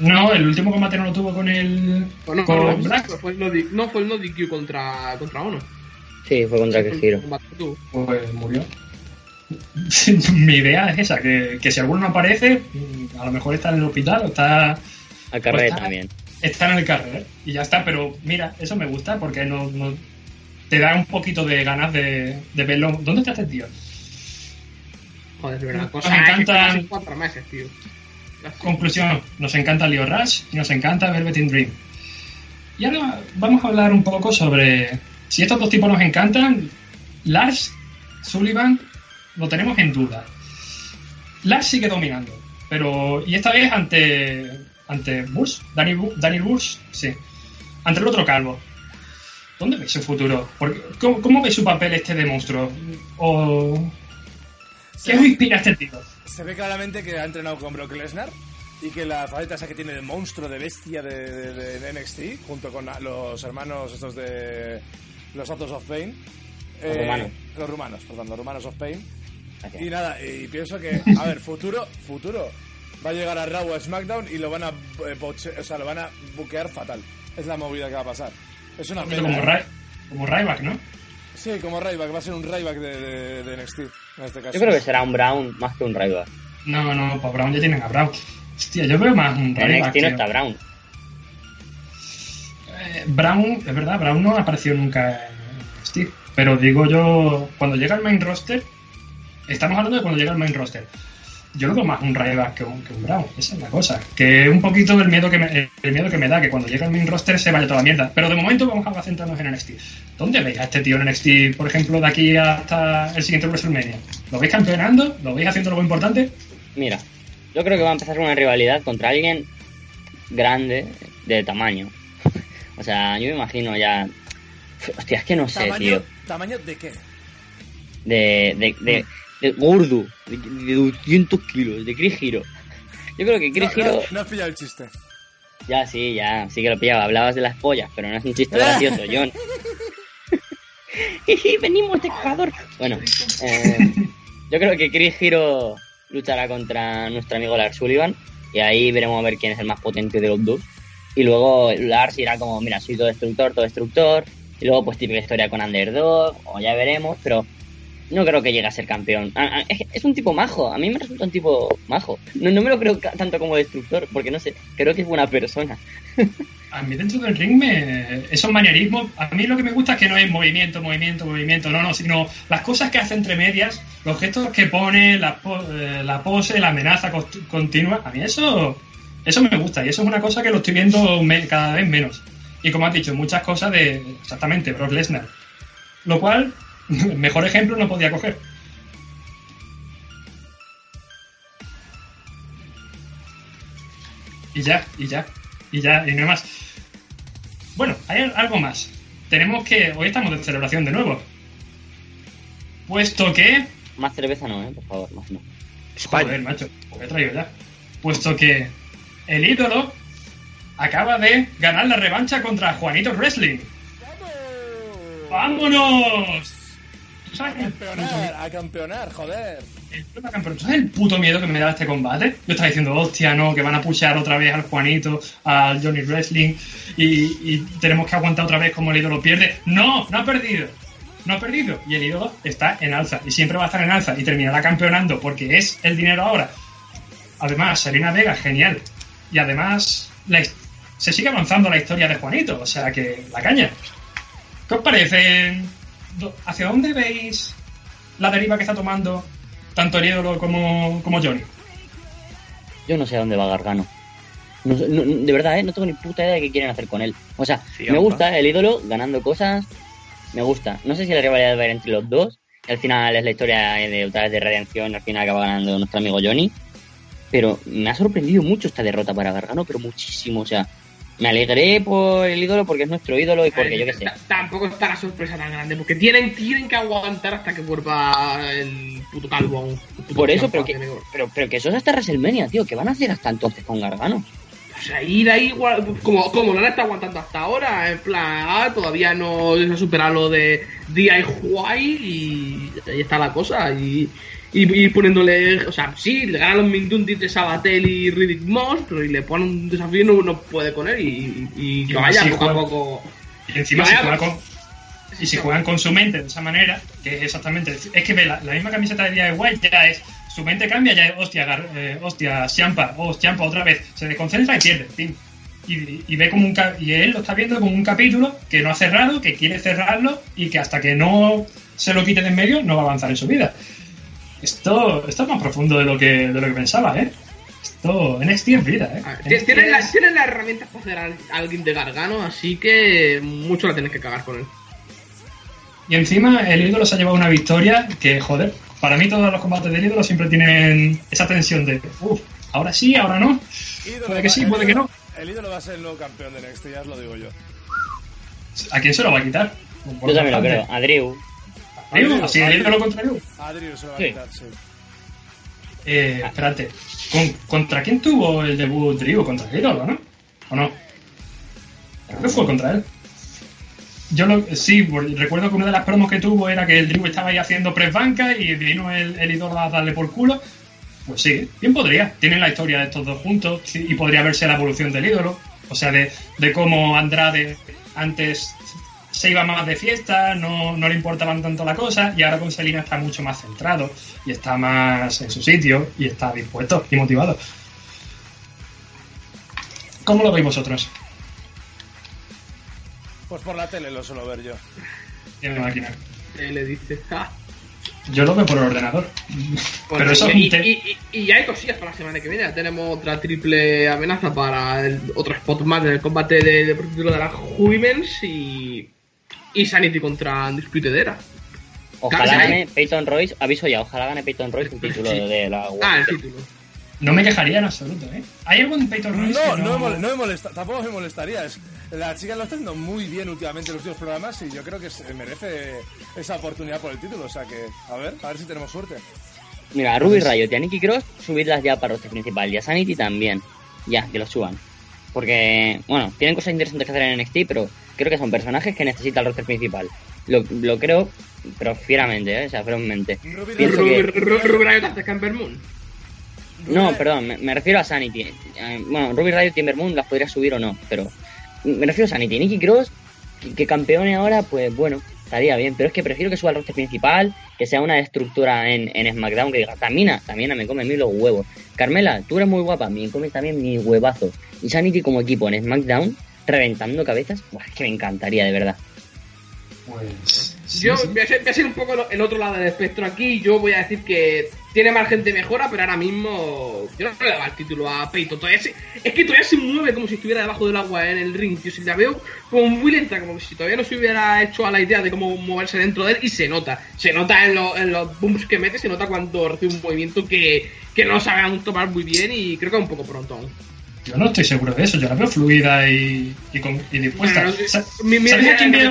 No, el último combate no lo tuvo con el. Bueno, con no, Black. fue- el no, fue el no DQ contra, contra Ono. Sí, fue contra tuvo. Pues murió. (laughs) Mi idea es esa, que, que si alguno no aparece, a lo mejor está en el hospital o está, A carrera Pues está- también. está en el carrer y ya está. Pero mira, eso me gusta porque no, no- te da un poquito de ganas de, de verlo. ¿Dónde está este tío? Joder, de verdad. Nos Cosa encantan- que hace cuatro meses, tío. Conclusión, nos encanta Leo Rush y nos encanta Velvet in Dream. Y ahora vamos a hablar un poco sobre si estos dos tipos nos encantan. Lars Sullivan lo tenemos en duda. Lars sigue dominando, pero y esta vez ante ante Bush, Bu- Daniel Bush, sí, ante el otro calvo. ¿Dónde ve su futuro? ¿cómo, ¿Cómo su papel este de monstruo? ¿O qué os inspira este tío? Se ve claramente que ha entrenado con Brock Lesnar y que la faceta esa que tiene de monstruo, de bestia de- de NXT, junto con los hermanos estos de los Autos of Pain. Los rumanos. Los rumanos, perdón, los rumanos of Pain. Gracias. Y nada, y pienso que, a ver, futuro, futuro, va a llegar a Raw o a SmackDown y lo van a, eh, boche- o sea, lo van a buquear fatal. Es la movida que va a pasar. Es una pena. Como, ¿eh? Ray, como Ryback, ¿no? Sí, como Ryback, va a ser un Ryback de, de, de NXT, en este caso. Yo creo que será un Brown más que un Ryback. No, no, para Brown ya tienen a Brown. Hostia, yo veo más un En Ryback. NXT no tío. está Brown. Brown, es verdad, Brown no apareció nunca en Steve. Pero digo yo, cuando llega al main roster, estamos hablando de cuando llega al main roster. yo lo veo más un Ryback que un, que un Brown. Esa es la cosa. Que un poquito del miedo que me, el miedo que me da, que cuando llega el main roster se vaya toda la mierda. Pero de momento vamos a centrarnos en NXT. ¿Dónde veis a este tío en NXT, por ejemplo, de aquí hasta el siguiente WrestleMania? ¿Lo veis campeonando? ¿Lo veis haciendo algo importante? Mira, yo creo que va a empezar una rivalidad contra alguien grande de tamaño. O sea, yo me imagino ya. Hostia, es que no sé, ¿Tamaño, tío. ¿Tamaño de qué? De, de, de, de gordo, de, de 200 kilos, de Chris Hero. Yo creo que Chris no, Hero. no, no has pillado el chiste. Ya, sí, ya, sí que lo pillaba. Hablabas de las pollas, pero no es un chiste gracioso, (laughs) John. (laughs) Venimos de cazador. Bueno, eh, yo creo que Chris Hero luchará contra nuestro amigo Lars Sullivan. Y ahí veremos a ver quién es el más potente de los dos. Y luego Lars irá como, mira, soy todo destructor, todo destructor. Y luego, pues típica historia con Underdog, o ya veremos, pero no creo que llegue a ser campeón. Es, un tipo majo, a mí me resulta un tipo majo. No, no me lo creo tanto como destructor, porque no sé, creo que es buena persona. (laughs) A mí dentro del ring me, esos manierismos, a mí lo que me gusta es que no es movimiento, movimiento, movimiento, no, no, sino las cosas que hace entre medias, los gestos que pone, la, po- eh, la pose, la amenaza continua, a mí eso, eso me gusta y eso es una cosa que lo estoy viendo me- cada vez menos. Y como has dicho, muchas cosas de exactamente Brock Lesnar. Lo cual, (laughs) mejor ejemplo no podía coger. Y ya, y ya, y ya, y no hay más. Bueno, hay al- algo más. Tenemos que. Hoy estamos de celebración de nuevo. Puesto que. Más cerveza no, ¿eh? Por favor, más no. Joder, macho, lo he traído ya. Puesto que el ídolo acaba de ganar la revancha contra Juanito Wrestling. ¡Vámonos! ¿Tú sabes A campeonar, a campeonar, joder. el puto campeón. ¿Tú sabes el puto miedo que me da este combate? Yo estaba diciendo, hostia, no, que van a pushear otra vez al Juanito, al Johnny Wrestling, y, y tenemos que aguantar otra vez como el ídolo pierde. No, no ha perdido. No ha perdido. Y el ídolo está en alza. Y siempre va a estar en alza. Y terminará campeonando porque es el dinero ahora. Además, Serena Vega, genial. Y además, la se sigue avanzando la historia de Juanito. O sea que, la caña. ¿Qué os parece? ¿Hacia dónde veis la deriva que está tomando tanto el ídolo como, como Johnny? Yo no sé a dónde va Gargano. No no- de verdad, ¿eh? No tengo ni puta idea de qué quieren hacer con él. O sea, Sí, me gusta el ídolo ganando cosas. Me gusta. No sé si la rivalidad va a ir entre los dos. Al final es la historia de otra vez de redención. Al final acaba ganando nuestro amigo Johnny. Pero me ha sorprendido mucho esta derrota para Gargano, pero muchísimo. O sea, me alegré por el ídolo porque es nuestro ídolo y porque yo qué sé. Tampoco está la sorpresa tan grande, porque tienen, tienen que aguantar hasta que vuelva el puto calvo. Por eso, pero que, pero, pero que eso es hasta WrestleMania, tío. ¿Qué van a hacer hasta entonces con Gargano? O sea, ir ahí igual, como, como no la está aguantando hasta ahora, en plan, ah, todavía no se ha superado lo de DIY y ahí está la cosa. Y, y ir poniéndole, o sea, sí, le ganan los Mindundis de Sabatel y Riddick Moss, pero y le pone un desafío y no, no puede con él y, y, y que vaya sí, poco a poco. Y encima si juega pues. con, y si juegan con su mente de esa manera, que es exactamente. Es que ve la, la misma camiseta de DIY ya es. Su mente cambia, ya es hostia, gar- eh, hostia, Champa, oh, Champa otra vez. Se desconcentra y pierde, pim. Y, y ve como un y él lo está viendo como un capítulo que no ha cerrado, que quiere cerrarlo y que hasta que no se lo quite de en medio no va a avanzar en su vida. Esto, esto es más profundo de lo que, de lo que pensaba, ¿eh? Esto NXT es vida, ¿eh? Ah, Tienen las, tienen las herramientas para hacer a alguien de Gargano, así que mucho la tienes que cagar con él. Y encima el ídolo se ha llevado una victoria que, joder, para mí todos los combates del ídolo siempre tienen esa tensión de, uff, ahora sí, ahora no. Ídolo Puede que va- sí, puede que no. El ídolo va a ser el nuevo campeón de NXT, ya os lo digo yo. ¿A quién se lo va a quitar? Yo también lo creo. A Drew. Drew, así el ídolo contra Drew. Adriel se lo va a quitar, sí. Eh, espérate, ¿con- ¿contra quién tuvo el debut Drew? ¿Contra el ídolo, no? ¿O no? Creo que fue contra él. Yo lo, sí, recuerdo que una de las promos que tuvo era que el Drew estaba ahí haciendo press banca y vino el, el ídolo a darle por culo. Pues sí, bien podría. Tienen la historia de estos dos juntos y podría verse la evolución del ídolo. O sea, de, de cómo Andrade antes se iba más de fiesta, no, no le importaban tanto la cosa y ahora con Selina está mucho más centrado y está más en su sitio y está dispuesto y motivado. ¿Cómo lo veis vosotros? Pues por la tele lo suelo ver yo. Tiene máquina. Le dice, "Ah, Yo lo veo por el ordenador. Bueno, Pero eso es y, un te- y, y- y ya hay cosillas para la semana que viene. Ya tenemos otra triple amenaza para el- otro spot más del combate de, de por título de las Women's y, y Sanity contra Undisputed Era. Ojalá gane Peyton Royce, aviso ya, ojalá gane Peyton Royce un (laughs) título Sí. de la Ah, el título. No me quejaría en absoluto, ¿eh? ¿Hay algún Peyton Royce No, que no, no me molesta, tampoco me molestaría. Es, la chica lo está haciendo muy bien últimamente en los últimos programas y yo creo que se merece esa oportunidad por el título. O sea que, a ver, a ver si tenemos suerte. Mira, a Ruby Riot y a Nikki Cross, subirlas ya para roster principal. Y a Sanity también. Ya, que los suban. Porque, bueno, tienen cosas interesantes que hacer en NXT, pero creo que son personajes que necesita el roster principal. Lo, lo creo, pero fieramente, ¿eh? O sea, ferozmente. Ruby Pienso que- Moon. No, perdón, me, me refiero a Sanity. Eh, bueno, Ruby Riot y Timber Moon las podría subir o no, pero me refiero a Sanity. Nikki Cross, que, que campeone ahora, pues bueno, estaría bien, pero es que prefiero que suba al roster principal, que sea una estructura en, en SmackDown, que diga, Tamina, Tamina me come a mí los huevos. Carmela, tú eres muy guapa, me come también mi huevazo. Y Sanity como equipo en SmackDown, reventando cabezas, buah, es que me encantaría, de verdad. Pues. sí, Yo sí. Voy, a ser, voy a ser un poco el otro lado del espectro aquí. Yo voy a decir que tiene margen de mejora, pero ahora mismo yo no le daba el título a Peito. Todavía se- es que todavía se mueve como si estuviera debajo del agua en el ring. Yo si la veo como muy lenta, como si todavía no se hubiera hecho a la idea de cómo moverse dentro de él. Y se nota. Se nota en, lo- en los booms que mete, se nota cuando recibe un movimiento que, que no sabe aún tomar muy bien. Y creo que es un poco pronto aún. Yo no estoy seguro de eso, yo la veo fluida y, y, con- y dispuesta. Mi- mi- ¿Sabes a quién veo?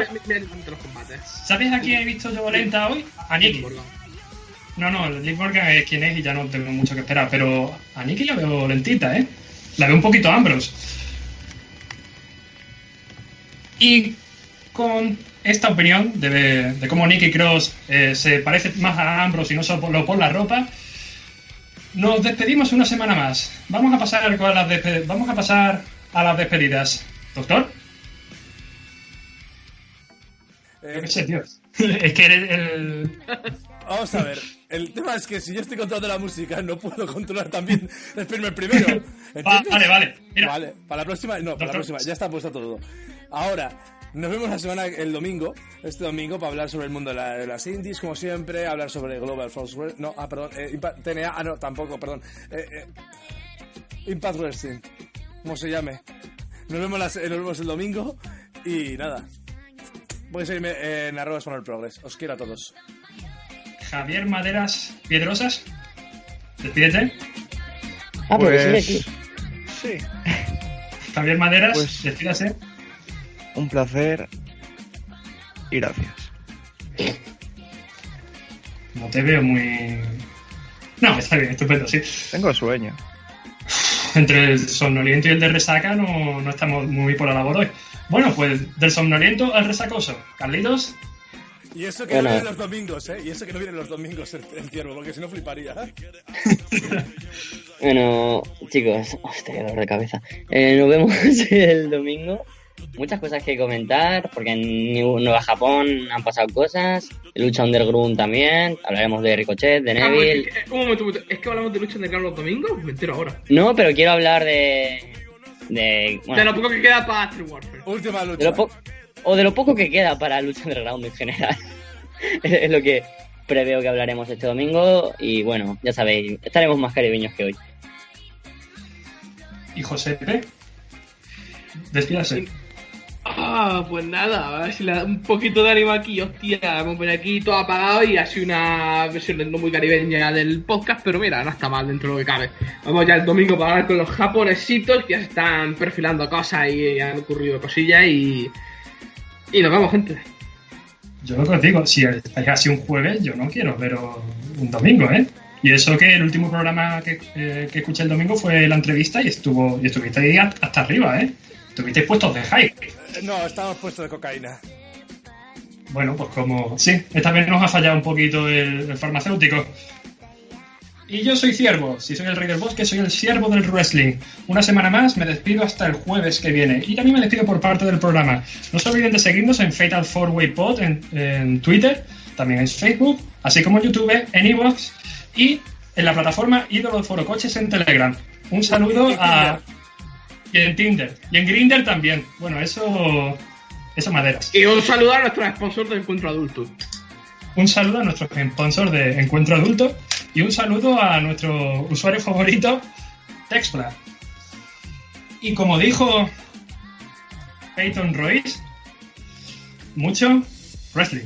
¿Sabes a quién he visto yo lenta hoy? A Nikki. No, no, Liv Morgan es quien es y ya no tengo mucho que esperar, pero a Nikki la veo lentita, ¿eh? La veo un poquito Ambrose. Y con esta opinión de, de cómo Nikki Cross eh, se parece más a Ambrose y no solo por la ropa, nos despedimos una semana más. Vamos a pasar con las vamos a pasar a las despedidas. Doctor, Eh, qué sé, tío. (laughs) es que eres el Vamos a ver, el tema es que si yo estoy controlando la música, no puedo controlar también despedirme primero. (laughs) ¿entiendes? vale, vale. Mira. Vale, para la próxima, no, para la próxima, ya está puesto todo. Ahora, nos vemos la semana, el domingo, este domingo, para hablar sobre el mundo de, la- de las indies, como siempre, hablar sobre Global Force no, ah, perdón, eh, Impact- TNA, ah, no, tampoco, perdón, eh, eh, Impact Wrestling, como se llame. Nos vemos, las- eh, nos vemos el domingo y nada. Podéis seguirme en arroba Manuel Progress. Os quiero a todos. Javier Maderas Piedrosas. Despídete. Ah, Pues, aquí. sí, Javier Maderas, Pues- despídase. Un placer y gracias. No te veo muy. No, está bien, estupendo, sí. Tengo sueño. Entre el somnoliento y el de resaca no, no estamos muy por la labor hoy. Bueno, pues del somnoliento al resacoso. Carlitos, Y eso que Bueno. no vienen los domingos, ¿eh? Y eso que no vienen los domingos el, el ciervo, porque si no fliparía. Bueno, chicos, hostia, qué dolor de cabeza. Eh, nos vemos (laughs) el domingo. Muchas cosas que comentar, porque en Nueva Japón han pasado cosas. Lucha Underground también. Hablaremos de Ricochet, de Ah, Neville. eh, un momento, un momento. ¿Es que hablamos de lucha de los domingos? Me entero ahora. No, pero quiero hablar de. De, bueno, de lo poco que queda para Astro Warfare. Última lucha. de lo po- o de lo poco que queda para Lucha Underground en general. (laughs) es lo que preveo que hablaremos este domingo. Y bueno, ya sabéis, estaremos más caribeños que hoy. y José P. Despídase. Ah, pues nada, a ver si le da un poquito de ánimo aquí. Hostia, hemos venido aquí todo apagado y sido una versión no muy caribeña del podcast, pero mira, no está mal dentro de lo que cabe. Vamos ya el domingo para hablar con los japonesitos que ya se están perfilando cosas y han ocurrido cosillas y. Y nos vemos, gente. Yo lo que os digo, si estáis así un jueves, yo no quiero veros un domingo, ¿eh? Y eso que el último programa que, eh, que escuché el domingo fue la entrevista y estuvo y estuviste ahí a- hasta arriba, ¿eh? Estuvisteis puestos de hype. No, estamos puestos de cocaína. Bueno, pues como... Sí, esta vez nos ha fallado un poquito el, el farmacéutico. Y yo soy Ciervo. Si soy el rey del bosque, soy el siervo del wrestling. Una semana más, me despido hasta el jueves que viene. Y también me despido por parte del programa. No se olviden de seguirnos en Fatal 4-Way Pod en, en Twitter, también en Facebook, así como en YouTube, en Evox y en la plataforma Ídolo Forocoches en Telegram. Un saludo a... Y en Tinder. Y en Grinder también. Bueno, eso... Eso maderas. Y un saludo a nuestro sponsor de Encuentro Adulto. un saludo a nuestro sponsor de Encuentro Adulto y un saludo a nuestro usuario favorito, Texpla. Y como dijo Peyton Royce, mucho wrestling.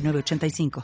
906985.